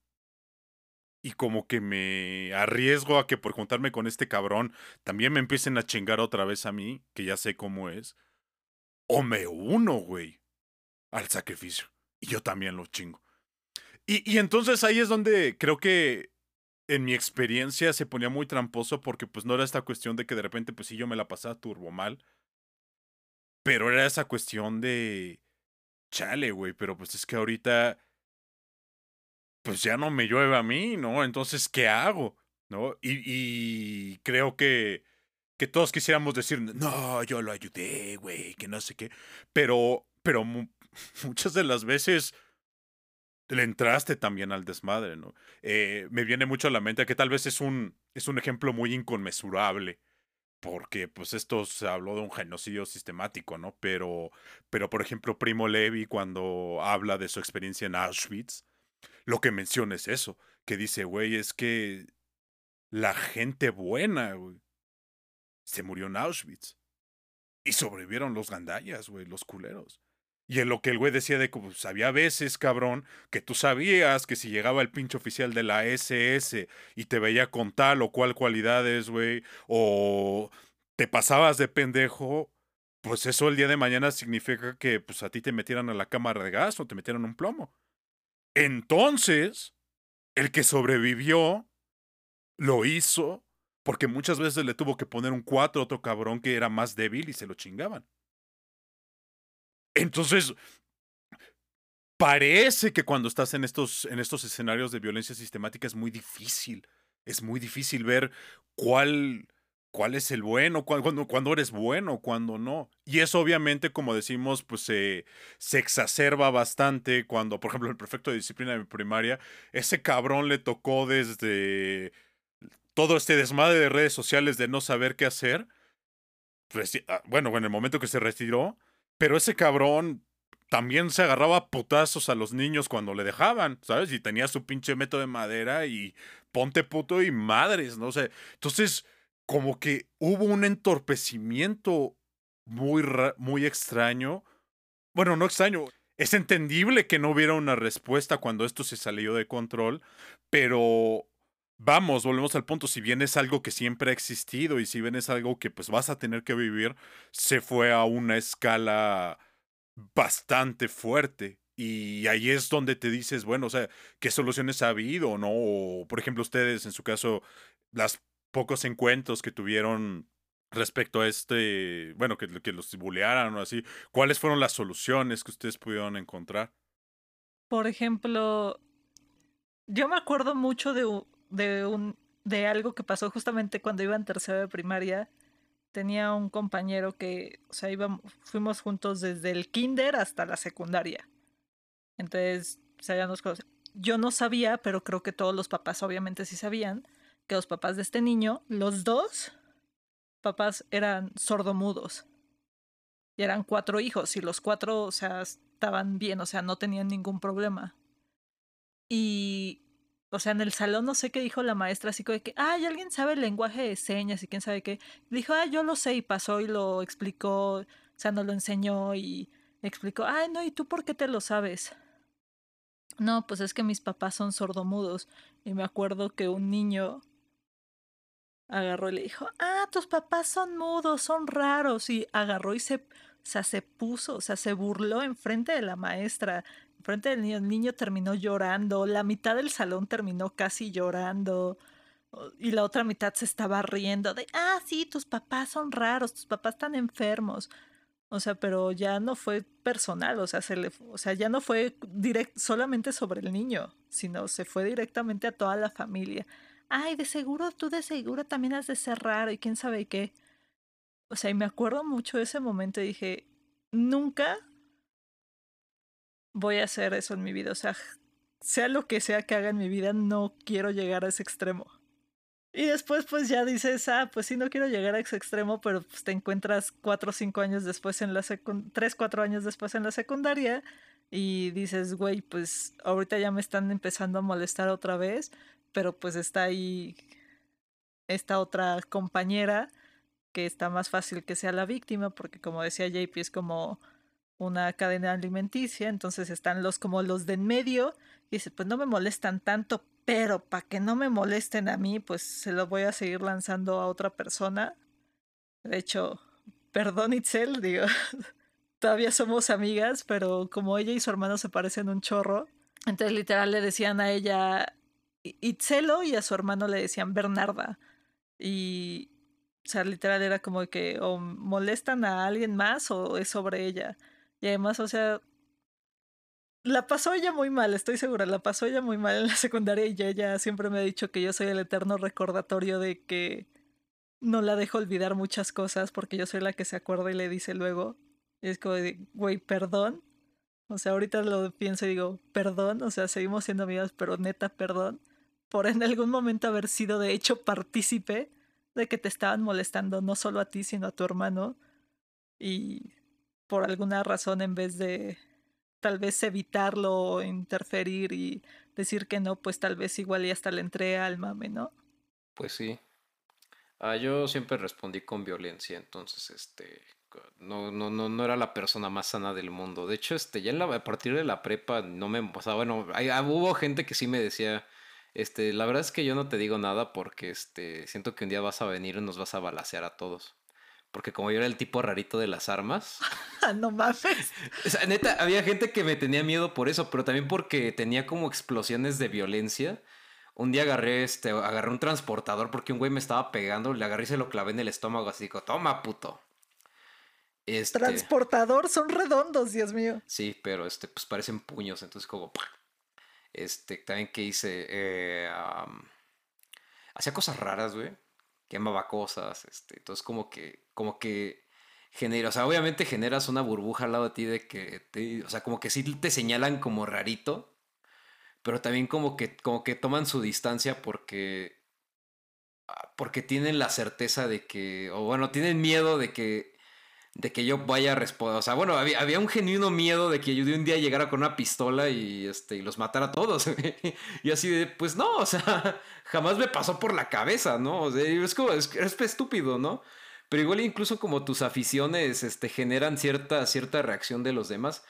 y como que me arriesgo a que por juntarme con este cabrón también me empiecen a chingar otra vez a mí, que ya sé cómo es. O me uno, güey, al sacrificio. Y yo también lo chingo. Y, y entonces ahí es donde creo que en mi experiencia se ponía muy tramposo porque pues no era esta cuestión de que de repente pues sí yo me la pasaba turbo mal. Pero era esa cuestión de... Chale, güey, pero pues es que ahorita pues ya no me llueve a mí, ¿no? Entonces, ¿qué hago? ¿No? Y, y creo que, que todos quisiéramos decir, no, yo lo ayudé, güey, que no sé qué. Pero, pero muchas de las veces le entraste también al desmadre, ¿no? Eh, me viene mucho a la mente que tal vez es un, es un ejemplo muy inconmensurable, porque pues esto se habló de un genocidio sistemático, ¿no? Pero, pero por ejemplo, Primo Levi cuando habla de su experiencia en Auschwitz, lo que menciona es eso, que dice, güey, es que la gente buena, güey, se murió en Auschwitz. Y sobrevivieron los gandallas, güey, los culeros. Y en lo que el güey decía de que pues, había veces, cabrón, que tú sabías que si llegaba el pinche oficial de la SS y te veía con tal o cual cualidades, güey, o te pasabas de pendejo, pues eso el día de mañana significa que pues a ti te metieran a la cámara de gas o te metieran un plomo. Entonces, el que sobrevivió lo hizo porque muchas veces le tuvo que poner un 4 a otro cabrón que era más débil y se lo chingaban. Entonces, parece que cuando estás en estos, en estos escenarios de violencia sistemática es muy difícil. Es muy difícil ver cuál cuál es el bueno, cuándo, cuando eres bueno, cuando no. Y eso obviamente, como decimos, pues se exacerba bastante cuando, por ejemplo, el prefecto de disciplina de primaria, ese cabrón le tocó desde todo este desmadre de redes sociales de no saber qué hacer. Ah, bueno, en el momento que se retiró, pero ese cabrón también se agarraba putazos a los niños cuando le dejaban, ¿sabes? Y tenía su pinche método de madera y ponte puto y madres, ¿no? sé entonces como que hubo un entorpecimiento muy, muy extraño. Bueno, no extraño. Es entendible que no hubiera una respuesta cuando esto se salió de control, pero vamos, volvemos al punto, si bien es algo que siempre ha existido y si bien es algo que pues vas a tener que vivir, se fue a una escala bastante fuerte. Y ahí es donde te dices, bueno, o sea, ¿qué soluciones ha habido? ¿No? O, por ejemplo, ustedes, en su caso, las pocos encuentros que tuvieron respecto a este, bueno, que, que los bulearan o así, ¿cuáles fueron las soluciones que ustedes pudieron encontrar? Por ejemplo, yo me acuerdo mucho de, de, un, de algo que pasó justamente cuando iba en tercera de primaria. Tenía un compañero que, o sea, íbamos, fuimos juntos desde el kinder hasta la secundaria. Entonces, sabíamos cosas. Yo no sabía, pero creo que todos los papás obviamente sí sabían que los papás de este niño, los dos papás eran sordomudos. Y eran cuatro hijos y los cuatro, o sea, estaban bien, o sea, no tenían ningún problema. Y, o sea, en el salón no sé qué dijo la maestra, así como de que, ay, alguien sabe el lenguaje de señas y quién sabe qué. Dijo, ah, yo lo sé y pasó y lo explicó, o sea, nos lo enseñó y explicó, ay, no, ¿y tú por qué te lo sabes? No, pues es que mis papás son sordomudos. Y me acuerdo que un niño agarró y le dijo, ah, tus papás son mudos, son raros. Y agarró y se, o se puso, o sea, se burló enfrente de la maestra, enfrente del niño. El niño terminó llorando, la mitad del salón terminó casi llorando. Y la otra mitad se estaba riendo de, ah, sí, tus papás son raros, tus papás están enfermos. O sea, pero ya no fue personal, o sea, se le, o sea, ya no fue direct, solamente sobre el niño, sino se fue directamente a toda la familia. Ay, de seguro, tú de seguro también has de ser raro y quién sabe qué. O sea, y me acuerdo mucho de ese momento y dije, nunca voy a hacer eso en mi vida. O sea, sea lo que sea que haga en mi vida, no quiero llegar a ese extremo. Y después pues ya dices, ah, pues sí, no quiero llegar a ese extremo, pero pues te encuentras cuatro o cinco años después en la secundaria, tres, cuatro años después en la secundaria y dices, güey, pues ahorita ya me están empezando a molestar otra vez, pero pues está ahí esta otra compañera que está más fácil que sea la víctima, porque como decía JP es como una cadena alimenticia, entonces están los como los de en medio y dice, pues no me molestan tanto, pero para que no me molesten a mí, pues se lo voy a seguir lanzando a otra persona. De hecho, perdón Itzel, digo, todavía somos amigas, pero como ella y su hermano se parecen un chorro, entonces literal le decían a ella Itzelo y a su hermano le decían Bernarda. Y, o sea, literal era como que o molestan a alguien más o es sobre ella. Y además, o sea, la pasó ella muy mal, estoy segura, la pasó ella muy mal en la secundaria y ella siempre me ha dicho que yo soy el eterno recordatorio de que no la dejo olvidar muchas cosas porque yo soy la que se acuerda y le dice luego. Y es como de, güey, perdón. O sea, ahorita lo pienso y digo, perdón, o sea, seguimos siendo amigas, pero neta, perdón. Por en algún momento haber sido de hecho partícipe de que te estaban molestando no solo a ti, sino a tu hermano. Y por alguna razón, en vez de tal vez evitarlo, interferir y decir que no, pues tal vez igual y hasta le entré al mame, ¿no? Pues sí. Ah, yo siempre respondí con violencia, entonces este no, no, no, no era la persona más sana del mundo. De hecho, este, ya a partir de la prepa no me, o sea, bueno, ah, hubo gente que sí me decía, este, la verdad es que yo no te digo nada porque este, siento que un día vas a venir y nos vas a balasear a todos. Porque como yo era el tipo rarito de las armas. no mames. O sea, neta, había gente que me tenía miedo por eso, pero también porque tenía como explosiones de violencia. Un día agarré, este, agarré un transportador porque un güey me estaba pegando, le agarré y se lo clavé en el estómago, así digo, toma, puto. Este... Transportador, son redondos, Dios mío. Sí, pero este, pues parecen puños, entonces como. Este, también que hice. Eh, hacía cosas raras, güey quemaba cosas, este, entonces como que, como que genera, o sea, obviamente generas una burbuja al lado de ti de que, o sea, como que sí te señalan como rarito, pero también como que, como que toman su distancia porque, ah, porque tienen la certeza de que, o bueno, tienen miedo de que de que yo vaya a responder. O sea, bueno, había, un genuino miedo de que yo de un día llegara con una pistola y, este, y los matara a todos. y así de, pues no, o sea, jamás me pasó por la cabeza, ¿no? O sea, es como, es, estúpido, ¿no? Pero igual incluso como tus aficiones este, generan cierta, cierta reacción de los demás.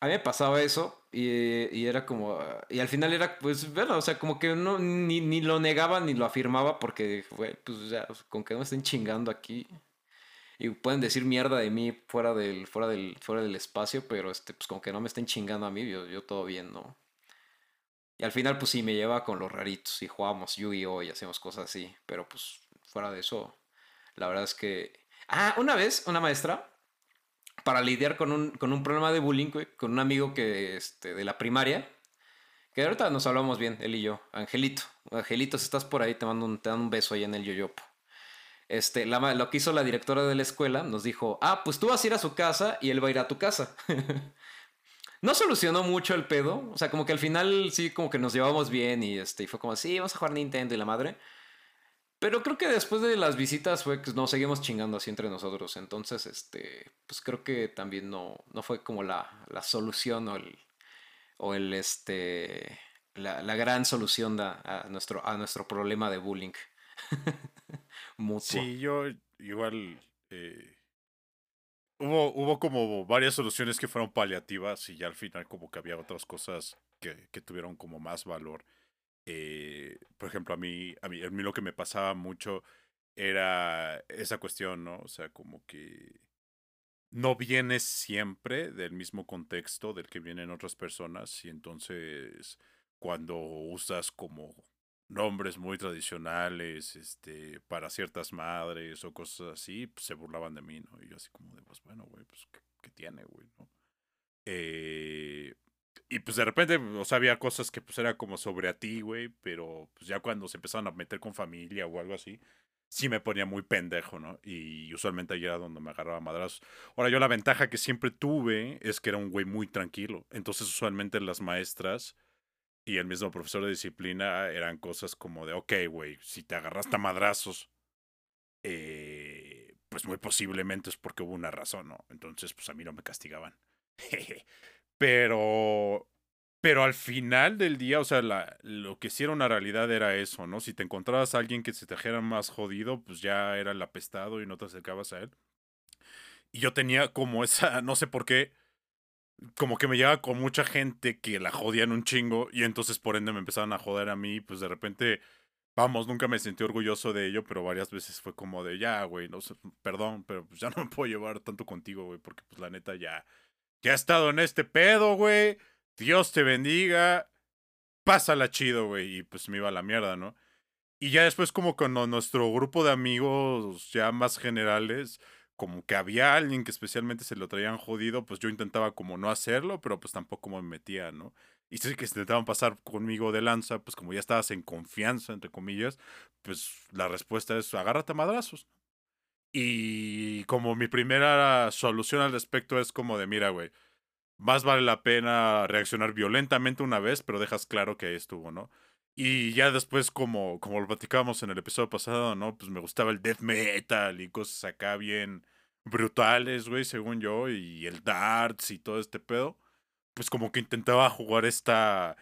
A mí me pasaba eso y, era como... Y al final era, pues, bueno, o sea, como que no, ni, ni lo negaba ni lo afirmaba porque, pues ya, con que no estén chingando aquí y pueden decir mierda de mí fuera del, fuera del, fuera del espacio, pero este, pues como que no me estén chingando a mí, yo, yo todo bien, ¿no? Y al final, pues sí, me lleva con los raritos y jugamos Yu-Gi-Oh! y hacemos cosas así, pero pues fuera de eso, la verdad es que... Ah, una vez, una maestra, para lidiar con un, con un problema de bullying, con un amigo que, este, de la primaria, que ahorita nos hablamos bien, él y yo, Angelito. Angelito, si estás por ahí, te mando un, te un beso ahí en el yoyopo. Este, lo que hizo la directora de la escuela nos dijo, ah, pues tú vas a ir a su casa y él va a ir a tu casa. no solucionó mucho el pedo, o sea, como que al final sí, como que nos llevamos bien y, este, fue como, sí, vamos a jugar Nintendo y la madre. Pero creo que después de las visitas fue que nos seguimos chingando así entre nosotros. Entonces, este, pues creo que también no, no fue como la, la solución o el, o el, este, la, la gran solución a, a nuestro, a nuestro problema de bullying. Sí, yo igual eh, hubo, hubo como varias soluciones que fueron paliativas y ya al final como que había otras cosas que, que tuvieron como más valor. Eh, por ejemplo, a mí, a mí, a mí lo que me pasaba mucho era esa cuestión, ¿no? O sea, como que no vienes siempre del mismo contexto del que vienen otras personas y entonces cuando usas como nombres muy tradicionales este para ciertas madres o cosas así pues se burlaban de mí no y yo así como de pues bueno güey pues qué, qué tiene güey no eh, y pues de repente o sea había cosas que pues era como sobre a ti güey pero pues ya cuando se empezaron a meter con familia o algo así sí me ponía muy pendejo, ¿no? Y usualmente ahí era donde me agarraba madrazos. Ahora, yo la ventaja que siempre tuve es que era un güey muy tranquilo. Entonces, usualmente las maestras y el mismo profesor de disciplina eran cosas como de, ok, güey, si te agarraste a madrazos, eh, pues muy posiblemente es porque hubo una razón, ¿no? Entonces, pues a mí no me castigaban. Pero pero al final del día, o sea, la, lo que sí era una realidad era eso, ¿no? Si te encontrabas a alguien que se te dijera más jodido, pues ya era el apestado y no te acercabas a él. Y yo tenía como esa, no sé por qué, como que me llevaba con mucha gente que la jodían un chingo y entonces por ende me empezaban a joder a mí, pues de repente, vamos, nunca me sentí orgulloso de ello, pero varias veces fue como de, ya, güey, no sé, perdón, pero pues ya no me puedo llevar tanto contigo, güey, porque pues la neta ya, ya estado en este pedo, güey Dios te bendiga, pásala chido, güey. Y pues me iba a la mierda, ¿no? Y ya después como con nuestro grupo de amigos ya más generales, como que había alguien que especialmente se lo traían jodido, pues yo intentaba como no hacerlo, pero pues tampoco me metía, ¿no? Y sí que intentaban pasar conmigo de lanza, pues como ya estabas en confianza, entre comillas, pues la respuesta es agárrate a madrazos. Y como mi primera solución al respecto es como de, mira, güey, más vale la pena reaccionar violentamente una vez, pero dejas claro que ahí estuvo, ¿no? Y ya después, como, como lo platicábamos en el episodio pasado, ¿no? Pues me gustaba el death metal y cosas acá bien brutales, güey, según yo, y el darts y todo este pedo. Pues como que intentaba jugar esta,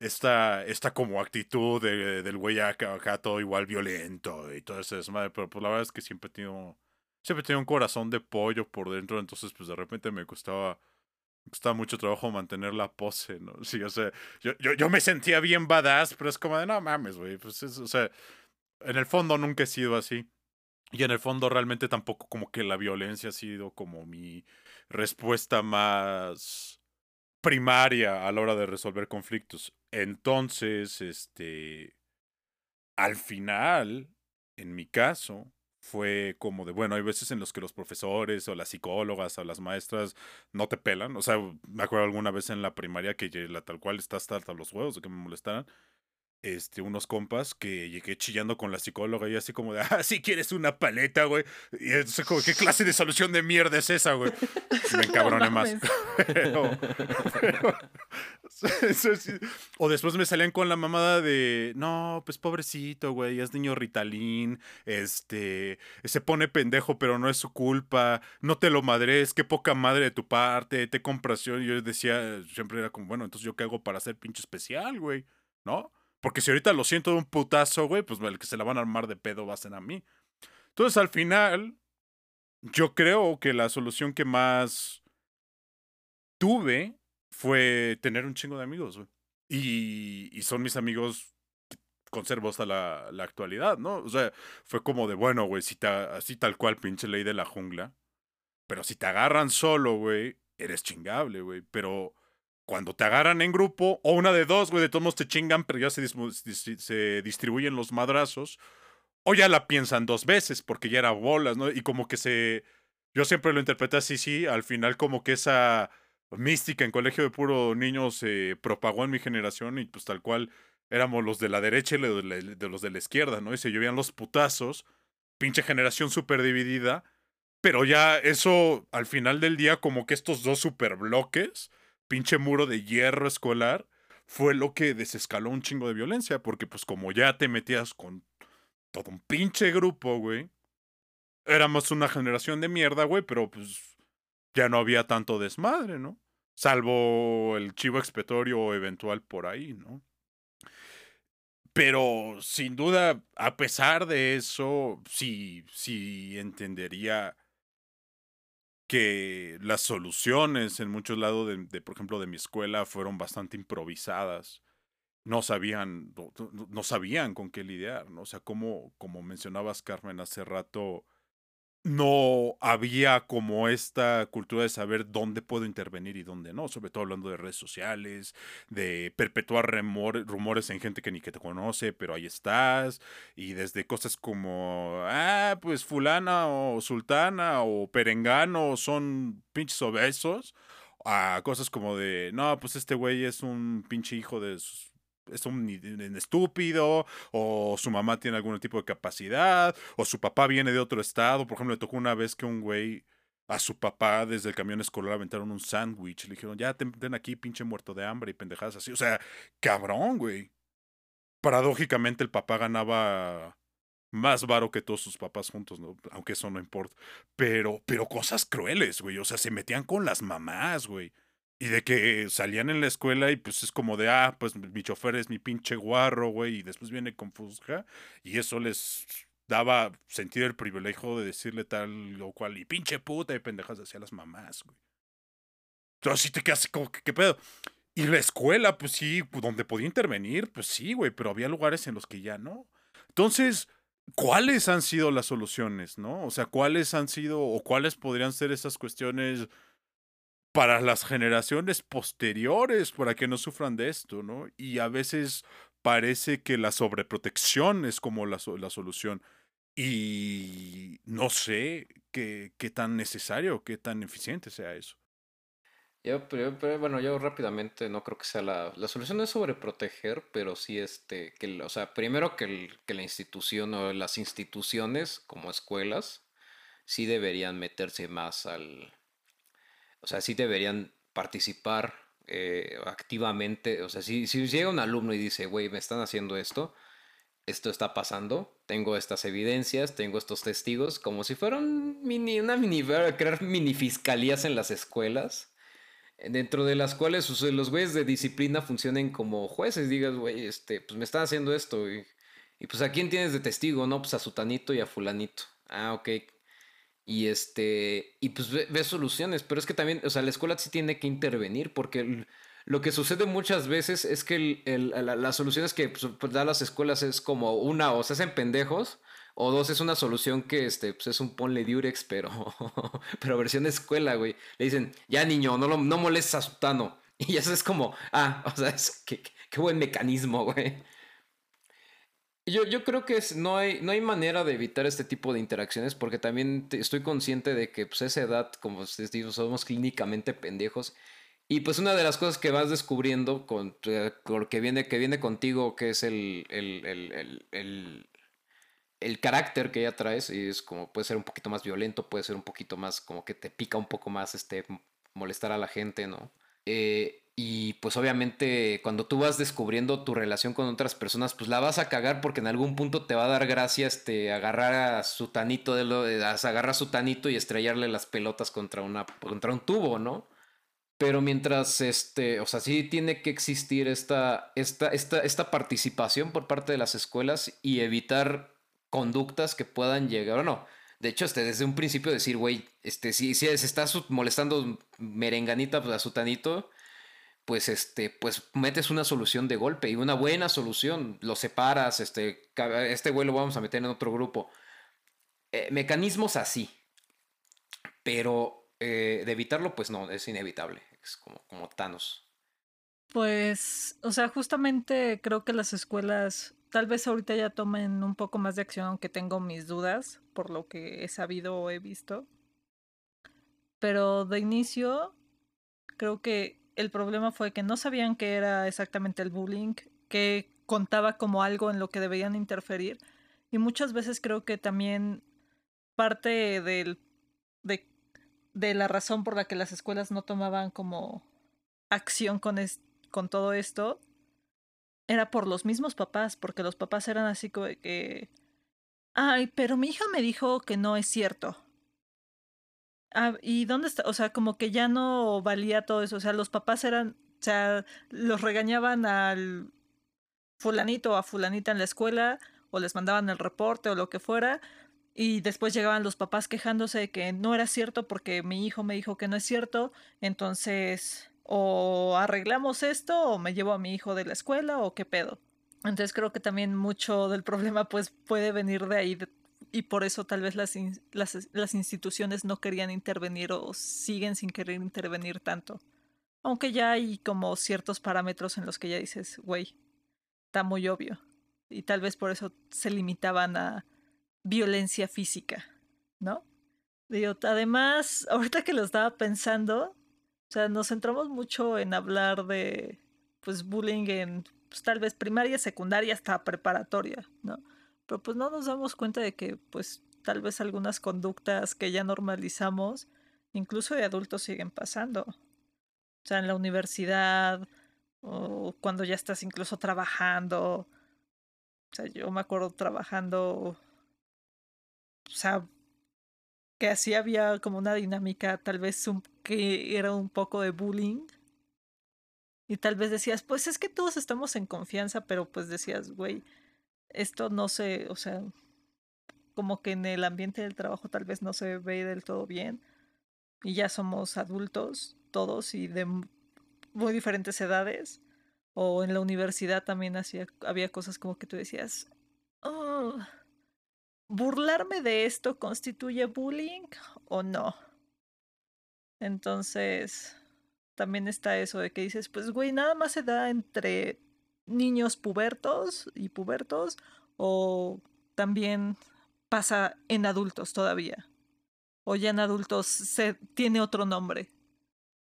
esta, esta como actitud de, del güey acá, acá, todo igual violento y todo ese desmadre, pero pues la verdad es que siempre he tenido, siempre he tenido un corazón de pollo por dentro, entonces pues de repente me costaba costaba mucho trabajo mantener la pose, ¿no? Sí, o sea, yo, yo, yo me sentía bien badass, pero es como de, no mames, güey, pues es, o sea, en el fondo nunca he sido así. Y en el fondo realmente tampoco como que la violencia ha sido como mi respuesta más primaria a la hora de resolver conflictos. Entonces, este, al final, en mi caso, fue como de, bueno, hay veces en los que los profesores o las psicólogas o las maestras no te pelan. O sea, me acuerdo alguna vez en la primaria que la tal cual está hasta, los huevos de que me molestaran este, unos compas que llegué chillando con la psicóloga y así como de, ah, si quieres una paleta, güey. Y entonces, como, ¿qué clase de solución de mierda es esa, güey? Me encabroné no más. pero, pero, eso sí. O después me salían con la mamada de, no, pues pobrecito, güey, es niño Ritalin, este, se pone pendejo, pero no es su culpa, no te lo madres, qué poca madre de tu parte, te compración. Y yo decía, siempre era como, bueno, entonces yo qué hago para ser pinche especial, güey, ¿no? Porque si ahorita lo siento de un putazo, güey, pues el que se la van a armar de pedo va a ser a mí. Entonces, al final, yo creo que la solución que más tuve fue tener un chingo de amigos, güey. Y, y son mis amigos que conservo hasta la, la, actualidad, ¿no? O sea, fue como de, bueno, güey, si así tal cual, pinche ley de la jungla. Pero si te agarran solo, güey, eres chingable, güey. Pero cuando te agarran en grupo, o una de dos, güey, de todos modos te chingan, pero ya se, se distribuyen los madrazos, o ya la piensan dos veces, porque ya era bolas, ¿no? Y como que se... Yo siempre lo interpreté así, sí, al final como que esa mística en colegio de puro niño se propagó en mi generación y pues tal cual éramos los de la derecha y de los de la izquierda, ¿no? Y se llovían los putazos, pinche generación súper dividida, pero ya eso al final del día como que estos dos super bloques pinche muro de hierro escolar fue lo que desescaló un chingo de violencia, porque pues como ya te metías con todo un pinche grupo, güey. Éramos una generación de mierda, güey, pero pues ya no había tanto desmadre, ¿no? Salvo el chivo expiatorio eventual por ahí, ¿no? Pero sin duda, a pesar de eso, sí, sí entendería que las soluciones en muchos lados de, por ejemplo, de mi escuela fueron bastante improvisadas. No sabían, no, no sabían con qué lidiar, ¿no? O sea, como, como mencionabas, Carmen, hace rato, no había como esta cultura de saber dónde puedo intervenir y dónde no, sobre todo hablando de redes sociales, de perpetuar rumores en gente que ni que te conoce, pero ahí estás, y desde cosas como, ah, pues fulana o sultana o perengano son pinches obesos, a cosas como de, no, pues este güey es un pinche hijo de es un, estúpido, o su mamá tiene algún tipo de capacidad, o su papá viene de otro estado. Por ejemplo, le tocó una vez que un güey a su papá desde el camión escolar aventaron un sándwich. Le dijeron, ya ten, aquí, pinche muerto de hambre y pendejadas así. O sea, cabrón, güey. Paradójicamente el papá ganaba más varo que todos sus papás juntos, ¿no? Aunque eso no importa. Pero, pero cosas crueles, güey. O sea, se metían con las mamás, güey. Y de que salían en la escuela y pues es como de, ah, pues mi chofer es mi pinche guarro, güey, y después viene con Fusca. Y eso les daba sentido el privilegio de decirle tal o cual, y pinche puta, y pendejas hacia las mamás, güey. Entonces sí te quedas como, ¿qué, ¿qué pedo? Y la escuela, pues sí, donde podía intervenir, pues sí, güey, pero había lugares en los que ya no. Entonces, ¿cuáles han sido las soluciones, no? O sea, ¿cuáles han sido o cuáles podrían ser esas cuestiones para las generaciones posteriores, para que no sufran de esto, ¿no? Y a veces parece que la sobreprotección es como la, la solución. Y no sé qué, qué tan necesario, qué tan eficiente sea eso. Yo, pero, bueno, yo rápidamente no creo que sea la, la solución es sobreproteger, pero sí este, que, o sea, primero que, el, que la institución o las instituciones como escuelas sí deberían meterse más al, o sea, sí deberían participar eh, activamente. O sea, si, si llega un alumno y dice, güey, me están haciendo esto, esto está pasando, tengo estas evidencias, tengo estos testigos, como si fueran mini, una mini, crear mini fiscalías en las escuelas, dentro de las cuales los güeyes de disciplina funcionen como jueces, digas, güey, este, pues me están haciendo esto, y, y pues a quién tienes de testigo, no, pues a sutanito y a fulanito. Ah, ok, y este, y pues ve, soluciones, pero es que también, o sea, la escuela sí tiene que intervenir porque lo que sucede muchas veces es que el, las soluciones que pues, pues, dan las escuelas es como una, o se hacen pendejos, o dos, es una solución que este, pues es un ponle diurex, pero, pero versión de escuela, güey. Le dicen, ya niño, no, lo, no molestes a Sutano. Y eso es como, ah, o sea, es, qué, qué buen mecanismo, güey. Yo, yo creo que no, hay, no hay manera de evitar este tipo de interacciones porque también estoy consciente de que pues esa edad, como digo, somos clínicamente pendejos. Y pues una de las cosas que vas descubriendo con, eh, que, viene, que viene contigo, que es el, el, el, el, el carácter que ya traes, y es como puede ser un poquito más violento, puede ser un poquito más como que te pica un poco más este molestar a la gente, ¿no? Eh, y pues obviamente cuando tú vas descubriendo tu relación con otras personas, pues la vas a cagar porque en algún punto te va a dar gracia este, agarrar a su tanito, de lo, agarrar a su tanito y estrellarle las pelotas contra, una, contra un tubo, ¿no? Pero mientras, este, o sea, sí tiene que existir esta, esta, esta, esta participación por parte de las escuelas y evitar conductas que puedan llegar, o no, de hecho, este, desde un principio decir, güey, este, si, si se está molestando merenganita pues, a su tanito, pues este, pues metes una solución de golpe y una buena solución, lo separas, este, este güey lo vamos a meter en otro grupo. Eh, mecanismos así, pero eh, de evitarlo, pues no, es inevitable, es como, como Thanos. Pues, o sea, justamente creo que las escuelas tal vez ahorita ya tomen un poco más de acción, aunque tengo mis dudas por lo que he sabido o he visto. Pero de inicio, creo que el problema fue que no sabían qué era exactamente el bullying, que contaba como algo en lo que debían interferir. Y muchas veces creo que también parte de la razón por la que las escuelas no tomaban como acción con, con todo esto era por los mismos papás, porque los papás eran así como que ay, pero mi hija me dijo que no es cierto. Ah, ¿y dónde está? O sea, como que ya no valía todo eso. O sea, los papás eran, o sea, los regañaban al fulanito o a fulanita en la escuela, o les mandaban el reporte o lo que fuera, y después llegaban los papás quejándose de que no era cierto porque mi hijo me dijo que no es cierto, entonces o arreglamos esto o me llevo a mi hijo de la escuela o qué pedo. Entonces creo que también mucho del problema pues puede venir de ahí y por eso tal vez las, las, las instituciones no querían intervenir o siguen sin querer intervenir tanto. Aunque ya hay como ciertos parámetros en los que ya dices, güey, está muy obvio. Y tal vez por eso se limitaban a violencia física, ¿no? Digo, además, ahorita que lo estaba pensando, o sea, nos centramos mucho en hablar de, pues, bullying en, pues, tal vez primaria, secundaria, hasta preparatoria, ¿no? Pero pues no nos damos cuenta de que, pues, tal vez algunas conductas que ya normalizamos, incluso de adultos, siguen pasando. O sea, en la universidad, o cuando ya estás incluso trabajando. O sea, yo me acuerdo trabajando, o sea, que así había como una dinámica, tal vez un, que era un poco de bullying. Y tal vez decías, pues es que todos estamos en confianza, pero pues decías, güey, esto no se, o sea, como que en el ambiente del trabajo tal vez no se ve del todo bien. Y ya somos adultos, todos, y de muy diferentes edades. O en la universidad también hacía, había cosas como que tú decías, oh, ¿burlarme de esto constituye bullying o no? Entonces, también está eso de que dices, pues güey, nada más se da entre niños pubertos y pubertos o también pasa en adultos todavía. O ya en adultos se tiene otro nombre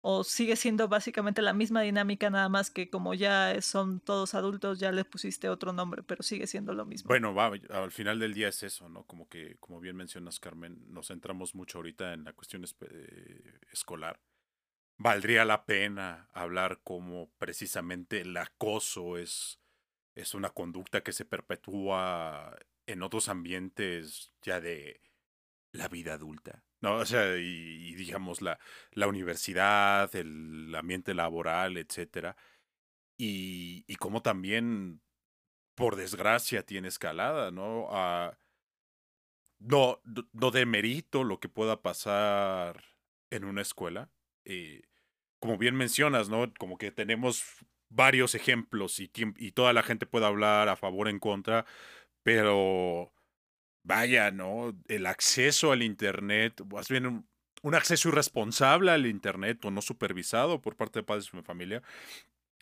o sigue siendo básicamente la misma dinámica, nada más que como ya son todos adultos, ya le pusiste otro nombre, pero sigue siendo lo mismo. Bueno, va, al final del día es eso, ¿no? Como que, como bien mencionas, Carmen, nos centramos mucho ahorita en la cuestión eh, escolar. Valdría la pena hablar como precisamente el acoso es, es una conducta que se perpetúa en otros ambientes ya de la vida adulta. No, o sea, y, digamos la, la, universidad, el ambiente laboral, etcétera. Y, y como también, por desgracia, tiene escalada, ¿no? Uh, no, no demerito lo que pueda pasar en una escuela. Eh, como bien mencionas, ¿no? Como que tenemos varios ejemplos y, y toda la gente puede hablar a favor o en contra, pero vaya, ¿no? El acceso al Internet, más bien un, acceso irresponsable al Internet o no supervisado por parte de padres de mi familia,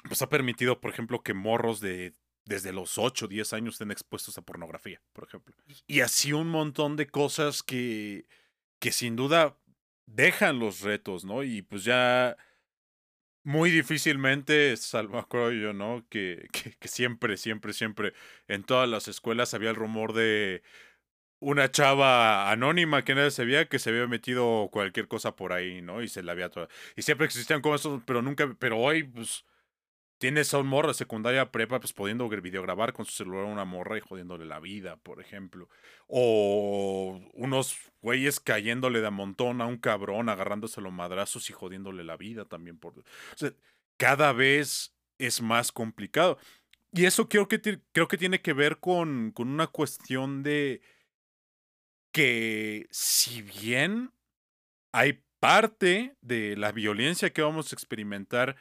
pues ha permitido, por ejemplo, que morros de desde los 8, 10 años estén expuestos a pornografía, por ejemplo. Y así un montón de cosas que, que sin duda dejan los retos, ¿no? Y pues ya muy difícilmente, salvo creo yo, ¿no? Que, que, que, siempre, siempre, siempre en todas las escuelas había el rumor de una chava anónima que nadie sabía que se había metido cualquier cosa por ahí, ¿no? Y se la había. Y siempre existían como eso, pero nunca, pero hoy, pues, tienes a un de secundaria prepa, pues, pudiendo videograbar con su celular a una morra y jodiéndole la vida, por ejemplo. O unos güeyes cayéndole de montón a un cabrón, agarrándose los madrazos y jodiéndole la vida también. Por... Cada vez es más complicado. Y eso creo que, creo que tiene que ver con, con una cuestión de que si bien hay parte de la violencia que vamos a experimentar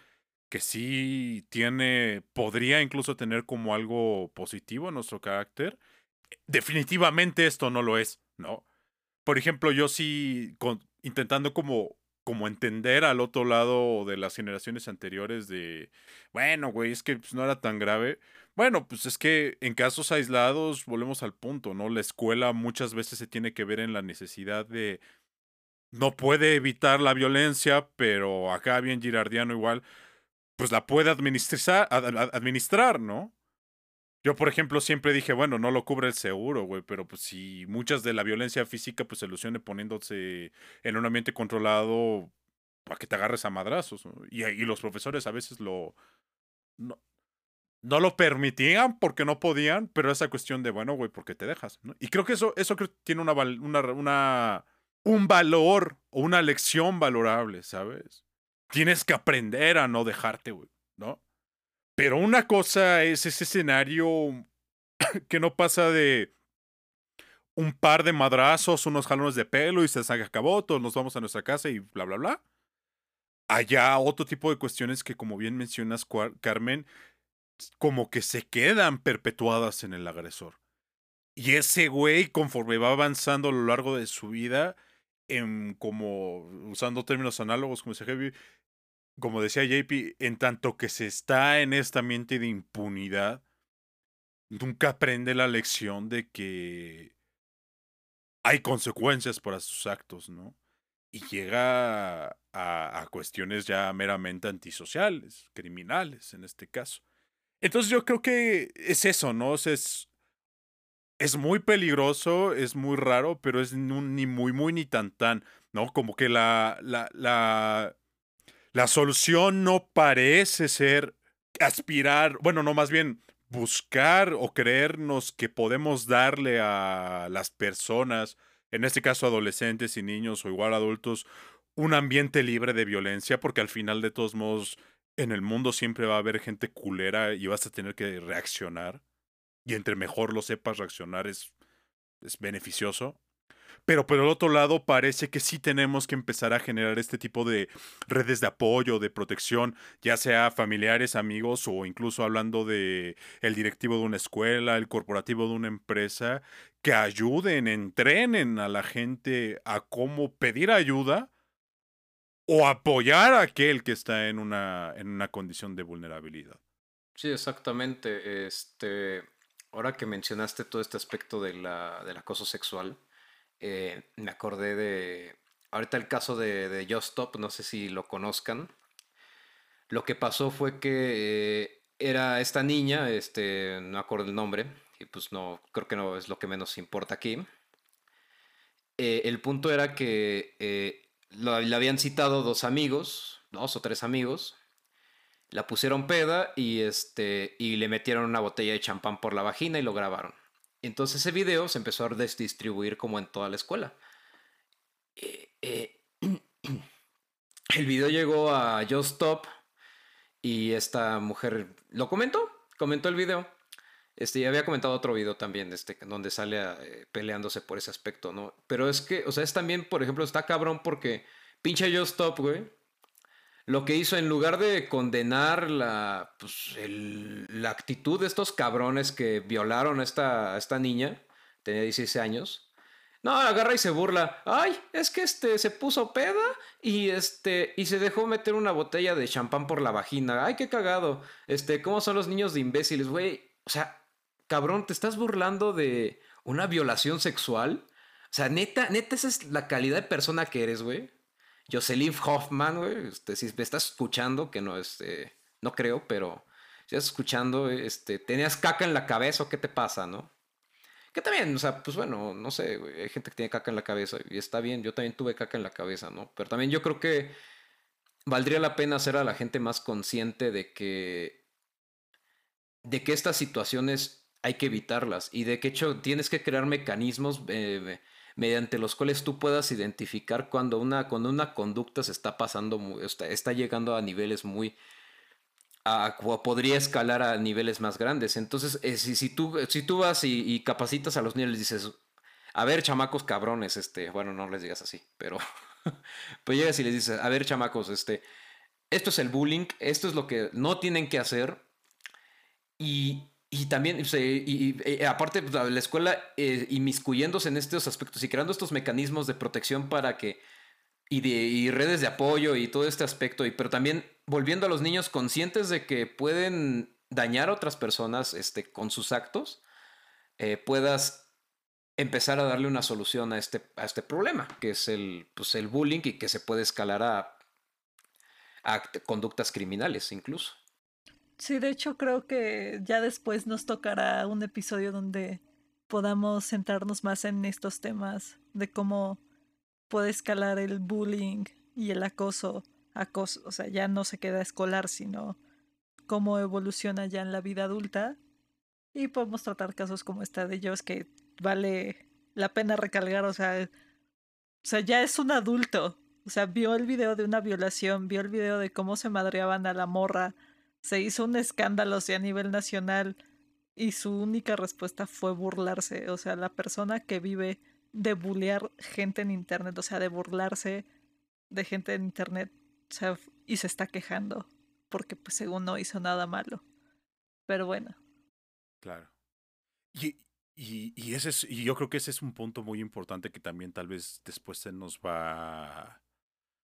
que sí tiene, podría incluso tener como algo positivo en nuestro carácter, definitivamente esto no lo es, ¿no? Por ejemplo, yo sí, intentando como, como entender al otro lado de las generaciones anteriores de, bueno, güey, es que pues, no era tan grave, bueno, pues es que en casos aislados volvemos al punto, ¿no? La escuela muchas veces se tiene que ver en la necesidad de... No puede evitar la violencia, pero acá bien girardiano igual, pues la puede administrar, administrar, ¿no? Yo, por ejemplo, siempre dije, bueno, no lo cubre el seguro, güey, pero pues si muchas de la violencia física pues se ilusione poniéndose en un ambiente controlado para que te agarres a madrazos. Y, y los profesores a veces lo... No, no lo permitían porque no podían, pero esa cuestión de, bueno, güey, ¿por qué te dejas? ¿no? Y creo que eso, eso tiene una, una, una, un valor o una lección valorable, ¿sabes? Tienes que aprender a no dejarte, güey, ¿no? Pero una cosa es ese escenario que no pasa de un par de madrazos, unos jalones de pelo y se acabó, todos nos vamos a nuestra casa y bla, bla, bla. Allá otro tipo de cuestiones que, como bien mencionas, Carmen, como que se quedan perpetuadas en el agresor. Y ese güey, conforme va avanzando a lo largo de su vida, en como, usando términos análogos, como decía Heavy, como decía JP, en tanto que se está en este ambiente de impunidad, nunca aprende la lección de que hay consecuencias para sus actos, ¿no? Y llega a, a cuestiones ya meramente antisociales, criminales en este caso. Entonces yo creo que es eso, ¿no? O sea, es, es muy peligroso, es muy raro, pero es ni muy, muy, ni tan, tan, ¿no? Como que la, la, la solución no parece ser aspirar, bueno, no, más bien buscar o creernos que podemos darle a las personas, en este caso adolescentes y niños o igual adultos, un ambiente libre de violencia, porque al final de todos modos en el mundo siempre va a haber gente culera y vas a tener que reaccionar. Y entre mejor lo sepas reaccionar es, es beneficioso. Pero por el otro lado, parece que sí tenemos que empezar a generar este tipo de redes de apoyo, de protección, ya sea familiares, amigos o incluso hablando de el directivo de una escuela, el corporativo de una empresa, que ayuden, entrenen a la gente a cómo pedir ayuda o apoyar a aquel que está en una, en una condición de vulnerabilidad. Sí, exactamente. Este, ahora que mencionaste todo este aspecto de la, del acoso sexual, eh, me acordé de ahorita el caso de, de Just Stop, no sé si lo conozcan. Lo que pasó fue que eh, era esta niña, este, no acuerdo el nombre, y pues no, creo que no es lo que menos importa aquí. Eh, el punto era que le habían citado dos amigos, dos o tres amigos, la pusieron peda y, este, y le metieron una botella de champán por la vagina y lo grabaron. Entonces ese video se empezó a des- distribuir como en toda la escuela. Eh, eh, el video llegó a Just Stop y esta mujer lo comentó, comentó el video. Este, y había comentado otro video también, este, donde sale eh, peleándose por ese aspecto, ¿no? Pero es que, o sea, es también, por ejemplo, está cabrón porque pinche Just Stop, güey, lo que hizo en lugar de condenar la, pues, la actitud de estos cabrones que violaron a esta, esta niña, tenía 16 años, no, agarra y se burla. Ay, es que este se puso peda y este y se dejó meter una botella de champán por la vagina. Ay, qué cagado. Este, ¿cómo son los niños de imbéciles, güey? O sea, cabrón, te estás burlando de una violación sexual. O sea, neta, neta, esa es la calidad de persona que eres, güey. Jocelyn Hoffman, güey. Este, si me estás escuchando, que no, este, no creo, pero si estás escuchando, este, tenías caca en la cabeza, ¿o qué te pasa, no? Que también, o sea, pues bueno, no sé, güey, hay gente que tiene caca en la cabeza y está bien, yo también tuve caca en la cabeza, ¿no? Pero también yo creo que valdría la pena hacer a la gente más consciente de que de que estas situaciones hay que evitarlas y de que hecho tienes que crear mecanismos eh, mediante los cuales tú puedas identificar cuando una, cuando una conducta se está pasando, está, está llegando a niveles muy a- podría escalar a niveles más grandes. Entonces, eh, si, si, tú, si tú vas y, y capacitas a los niños, les dices, a ver, chamacos cabrones, este, bueno, no les digas así, pero pues llegas y les dices, a ver, chamacos, este, esto es el bullying, esto es lo que no tienen que hacer. Y, y también, o sea, y, y- aparte, pues, la escuela eh, inmiscuyéndose en estos aspectos y creando estos mecanismos de protección para que y, de, y redes de apoyo y todo este aspecto, y, pero también volviendo a los niños conscientes de que pueden dañar a otras personas este, con sus actos, eh, puedas empezar a darle una solución a este, a este problema, que es el, pues, el bullying y que se puede escalar a, a conductas criminales incluso. Sí, de hecho creo que ya después nos tocará un episodio donde podamos centrarnos más en estos temas de cómo puede escalar el bullying y el acoso, acoso, o sea, ya no se queda escolar, sino cómo evoluciona ya en la vida adulta. Y podemos tratar casos como esta de ellos que vale la pena recalcar, o sea, o sea, ya es un adulto. O sea, vio el video de una violación, vio el video de cómo se madreaban a la morra, se hizo un escándalo a nivel nacional y su única respuesta fue burlarse. O sea, la persona que vive de bullear gente en internet, o sea, de burlarse de gente en internet, o sea, y se está quejando porque pues según no hizo nada malo. Pero bueno. Claro. Y, y, y, ese es, y yo creo que ese es un punto muy importante que también tal vez después se nos va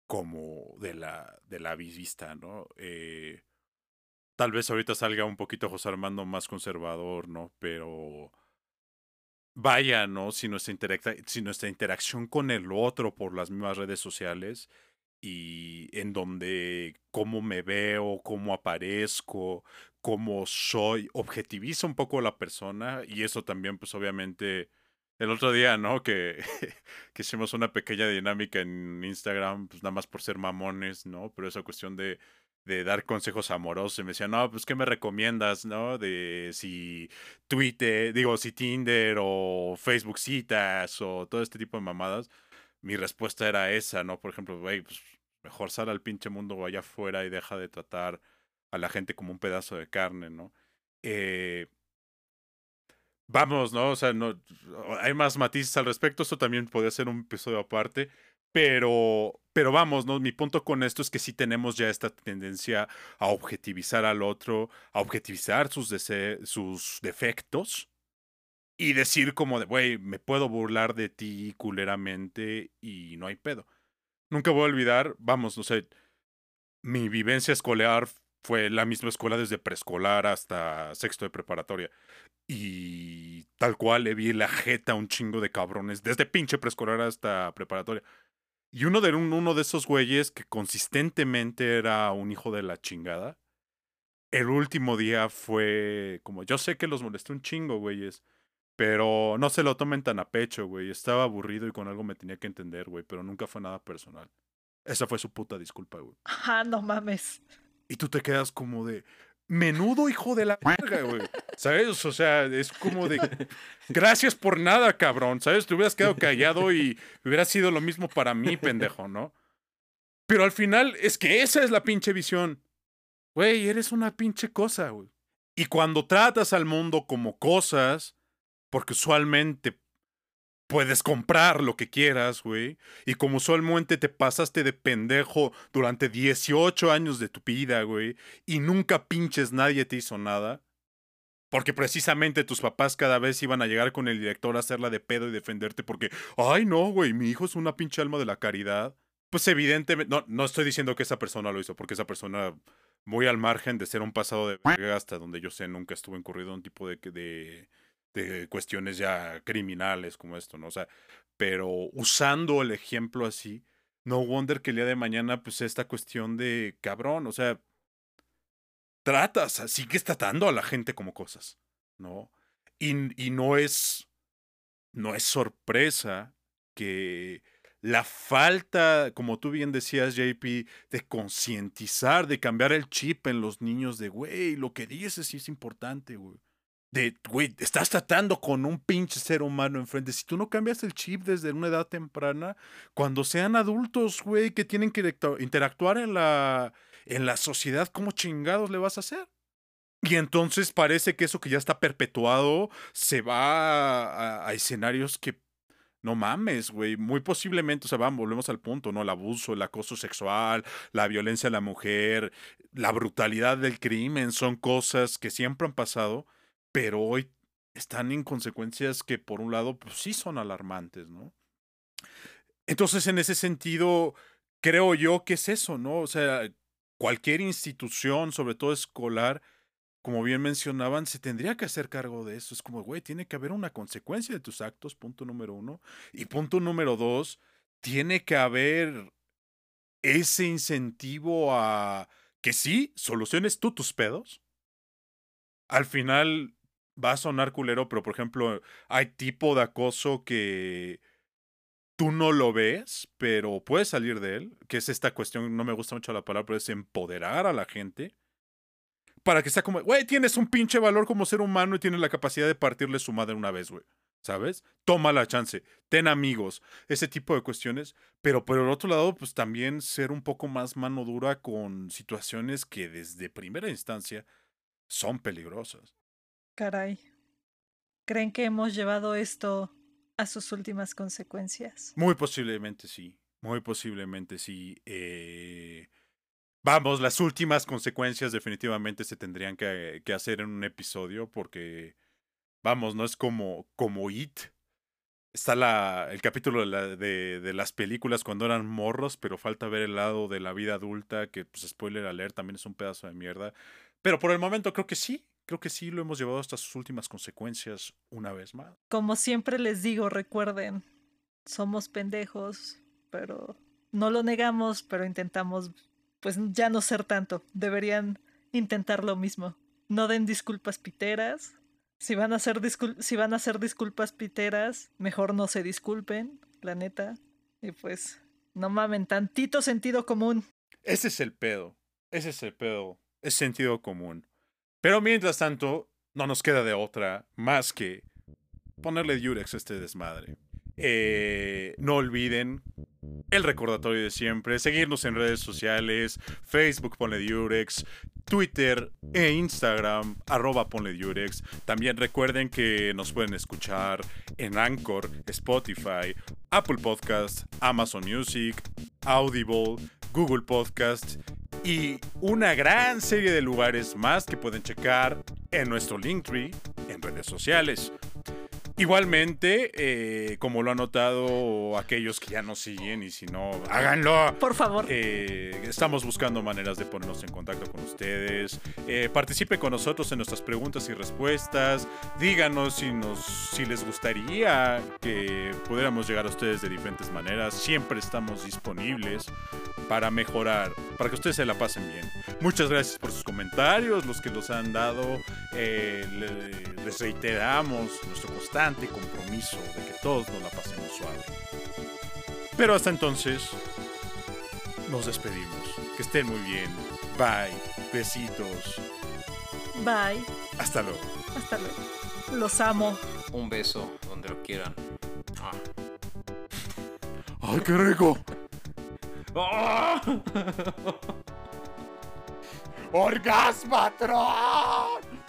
como de la, de la vista, ¿no? Eh, tal vez ahorita salga un poquito José Armando más conservador, ¿no? Pero vaya, ¿no? Si nuestra, si nuestra interacción con el otro por las mismas redes sociales y en donde cómo me veo, cómo aparezco, cómo soy, objetiviza un poco a la persona y eso también pues obviamente el otro día, ¿no? Que, que hicimos una pequeña dinámica en Instagram, pues nada más por ser mamones, ¿no? Pero esa cuestión de, de dar consejos amorosos. Y me decían, no, pues, ¿qué me recomiendas, no? De si Twitter, digo, si Tinder o Facebook citas o todo este tipo de mamadas mi respuesta era esa, ¿no? Por ejemplo, güey, pues mejor sal al pinche mundo allá afuera y deja de tratar a la gente como un pedazo de carne, ¿no? Eh, vamos, ¿no? O sea, no, hay más matices al respecto, esto también podría ser un episodio aparte, pero, pero vamos, ¿no? Mi punto con esto es que sí tenemos ya esta tendencia a objetivizar al otro, a objetivizar sus, sus defectos y decir como de, güey, me puedo burlar de ti culeramente y no hay pedo. Nunca voy a olvidar, vamos, no sé, mi vivencia escolar fue la misma escuela desde preescolar hasta sexto de preparatoria. Y tal cual le vi la jeta a un chingo de cabrones, desde pinche preescolar hasta preparatoria. Y uno de, uno de esos güeyes que consistentemente era un hijo de la chingada, el último día fue como, yo sé que los molesté un chingo, güeyes, pero no se lo tomen tan a pecho, güey. Estaba aburrido y con algo me tenía que entender, güey. Pero nunca fue nada personal. Esa fue su puta disculpa, güey. Ah, no mames. Y tú te quedas como de. Menudo hijo de la verga, güey. ¿Sabes? O sea, es como de. Gracias por nada, cabrón. ¿Sabes? Te hubieras quedado callado y hubiera sido lo mismo para mí, pendejo, ¿no? Pero al final, es que esa es la pinche visión. Güey, eres una pinche cosa, güey. Y cuando tratas al mundo como cosas, porque usualmente puedes comprar lo que quieras, güey. Y como usualmente te pasaste de pendejo durante 18 años de tu vida, güey. Y nunca pinches nadie te hizo nada. Porque precisamente tus papás cada vez iban a llegar con el director a hacerla de pedo y defenderte porque, ay no, güey, mi hijo es una pinche alma de la caridad. Pues evidentemente, no, no estoy diciendo que esa persona lo hizo, porque esa persona, muy al margen de ser un pasado de verga, hasta donde yo sé, nunca estuvo incurrido en un tipo de, de, de cuestiones ya criminales como esto, ¿no? O sea, pero usando el ejemplo así, no wonder que el día de mañana, pues esta cuestión de cabrón, o sea, tratas, sigues tratando a la gente como cosas, ¿no? Y, y no es, no es sorpresa que la falta, como tú bien decías, JP, de concientizar, de cambiar el chip en los niños de, güey, lo que dices sí es importante, güey de, güey, estás tratando con un pinche ser humano enfrente. Si tú no cambias el chip desde una edad temprana, cuando sean adultos, güey, que tienen que interactuar en la, en la sociedad, ¿cómo chingados le vas a hacer? Y entonces parece que eso que ya está perpetuado se va a, escenarios que no mames, güey. Muy posiblemente, o sea, vamos, volvemos al punto, ¿no? El abuso, el acoso sexual, la violencia a la mujer, la brutalidad del crimen, son cosas que siempre han pasado pero hoy están en consecuencias que por un lado pues sí son alarmantes, ¿no? Entonces, en ese sentido, creo yo que es eso, ¿no? O sea, cualquier institución, sobre todo escolar, como bien mencionaban, se tendría que hacer cargo de eso. Es como, güey, tiene que haber una consecuencia de tus actos, punto número uno. Y punto número dos, tiene que haber ese incentivo a que sí, soluciones tú tus pedos. Al final, va a sonar culero, pero por ejemplo, hay tipo de acoso que tú no lo ves, pero puedes salir de él, que es esta cuestión, no me gusta mucho la palabra, pero es empoderar a la gente. para que sea como, güey, tienes un pinche valor como ser humano y tienes la capacidad de partirle su madre una vez, güey. ¿Sabes? Toma la chance, ten amigos, ese tipo de cuestiones. Pero por el otro lado, pues también ser un poco más mano dura con situaciones que desde primera instancia son peligrosas. Caray. ¿Creen que hemos llevado esto a sus últimas consecuencias? Muy posiblemente sí. Muy posiblemente sí. Eh, vamos, las últimas consecuencias definitivamente se tendrían que, hacer en un episodio porque Vamos, no es como, como It. Está la, el capítulo de, de, de, las películas cuando eran morros, pero falta ver el lado de la vida adulta, que pues spoiler alert también es un pedazo de mierda. Pero por el momento creo que sí, creo que sí lo hemos llevado hasta sus últimas consecuencias una vez más. Como siempre les digo, recuerden, somos pendejos, pero no lo negamos, pero intentamos pues ya no ser tanto. Deberían intentar lo mismo. No den disculpas piteras, si van a hacer, si van a hacer disculpas piteras, mejor no se disculpen, la neta. Y pues, no mamen, tantito sentido común. Ese es el pedo. Ese es el pedo. Es sentido común. Pero mientras tanto, no nos queda de otra más que ponerle Durex a este desmadre. Eh, no olviden el recordatorio de siempre, seguirnos en redes sociales, Facebook ponle Durex, Twitter e Instagram, arroba ponle Durex. También recuerden que nos pueden escuchar en Anchor, Spotify, Apple Podcast, Amazon Music, Audible, Google Podcast y una gran serie de lugares más que pueden checar en nuestro Linktree en redes sociales. Igualmente, eh, como lo han notado aquellos que ya nos siguen y si no, háganlo. Por favor. Eh, estamos buscando maneras de ponernos en contacto con ustedes. Eh, participe con nosotros en nuestras preguntas y respuestas. Díganos si, nos, si les gustaría que pudiéramos llegar a ustedes de diferentes maneras. Siempre estamos disponibles para mejorar, para que ustedes se la pasen bien. Muchas gracias por sus comentarios, los que los han dado. les reiteramos nuestro constante compromiso de que todos nos la pasemos suave. Pero hasta entonces, nos despedimos. Que estén muy bien. Bye. Besitos. Bye. Hasta luego. Hasta luego. Los amo. Un beso donde lo quieran. Ah. ¡Ay, qué rico! ¡Oh! ¡Orgasmatron!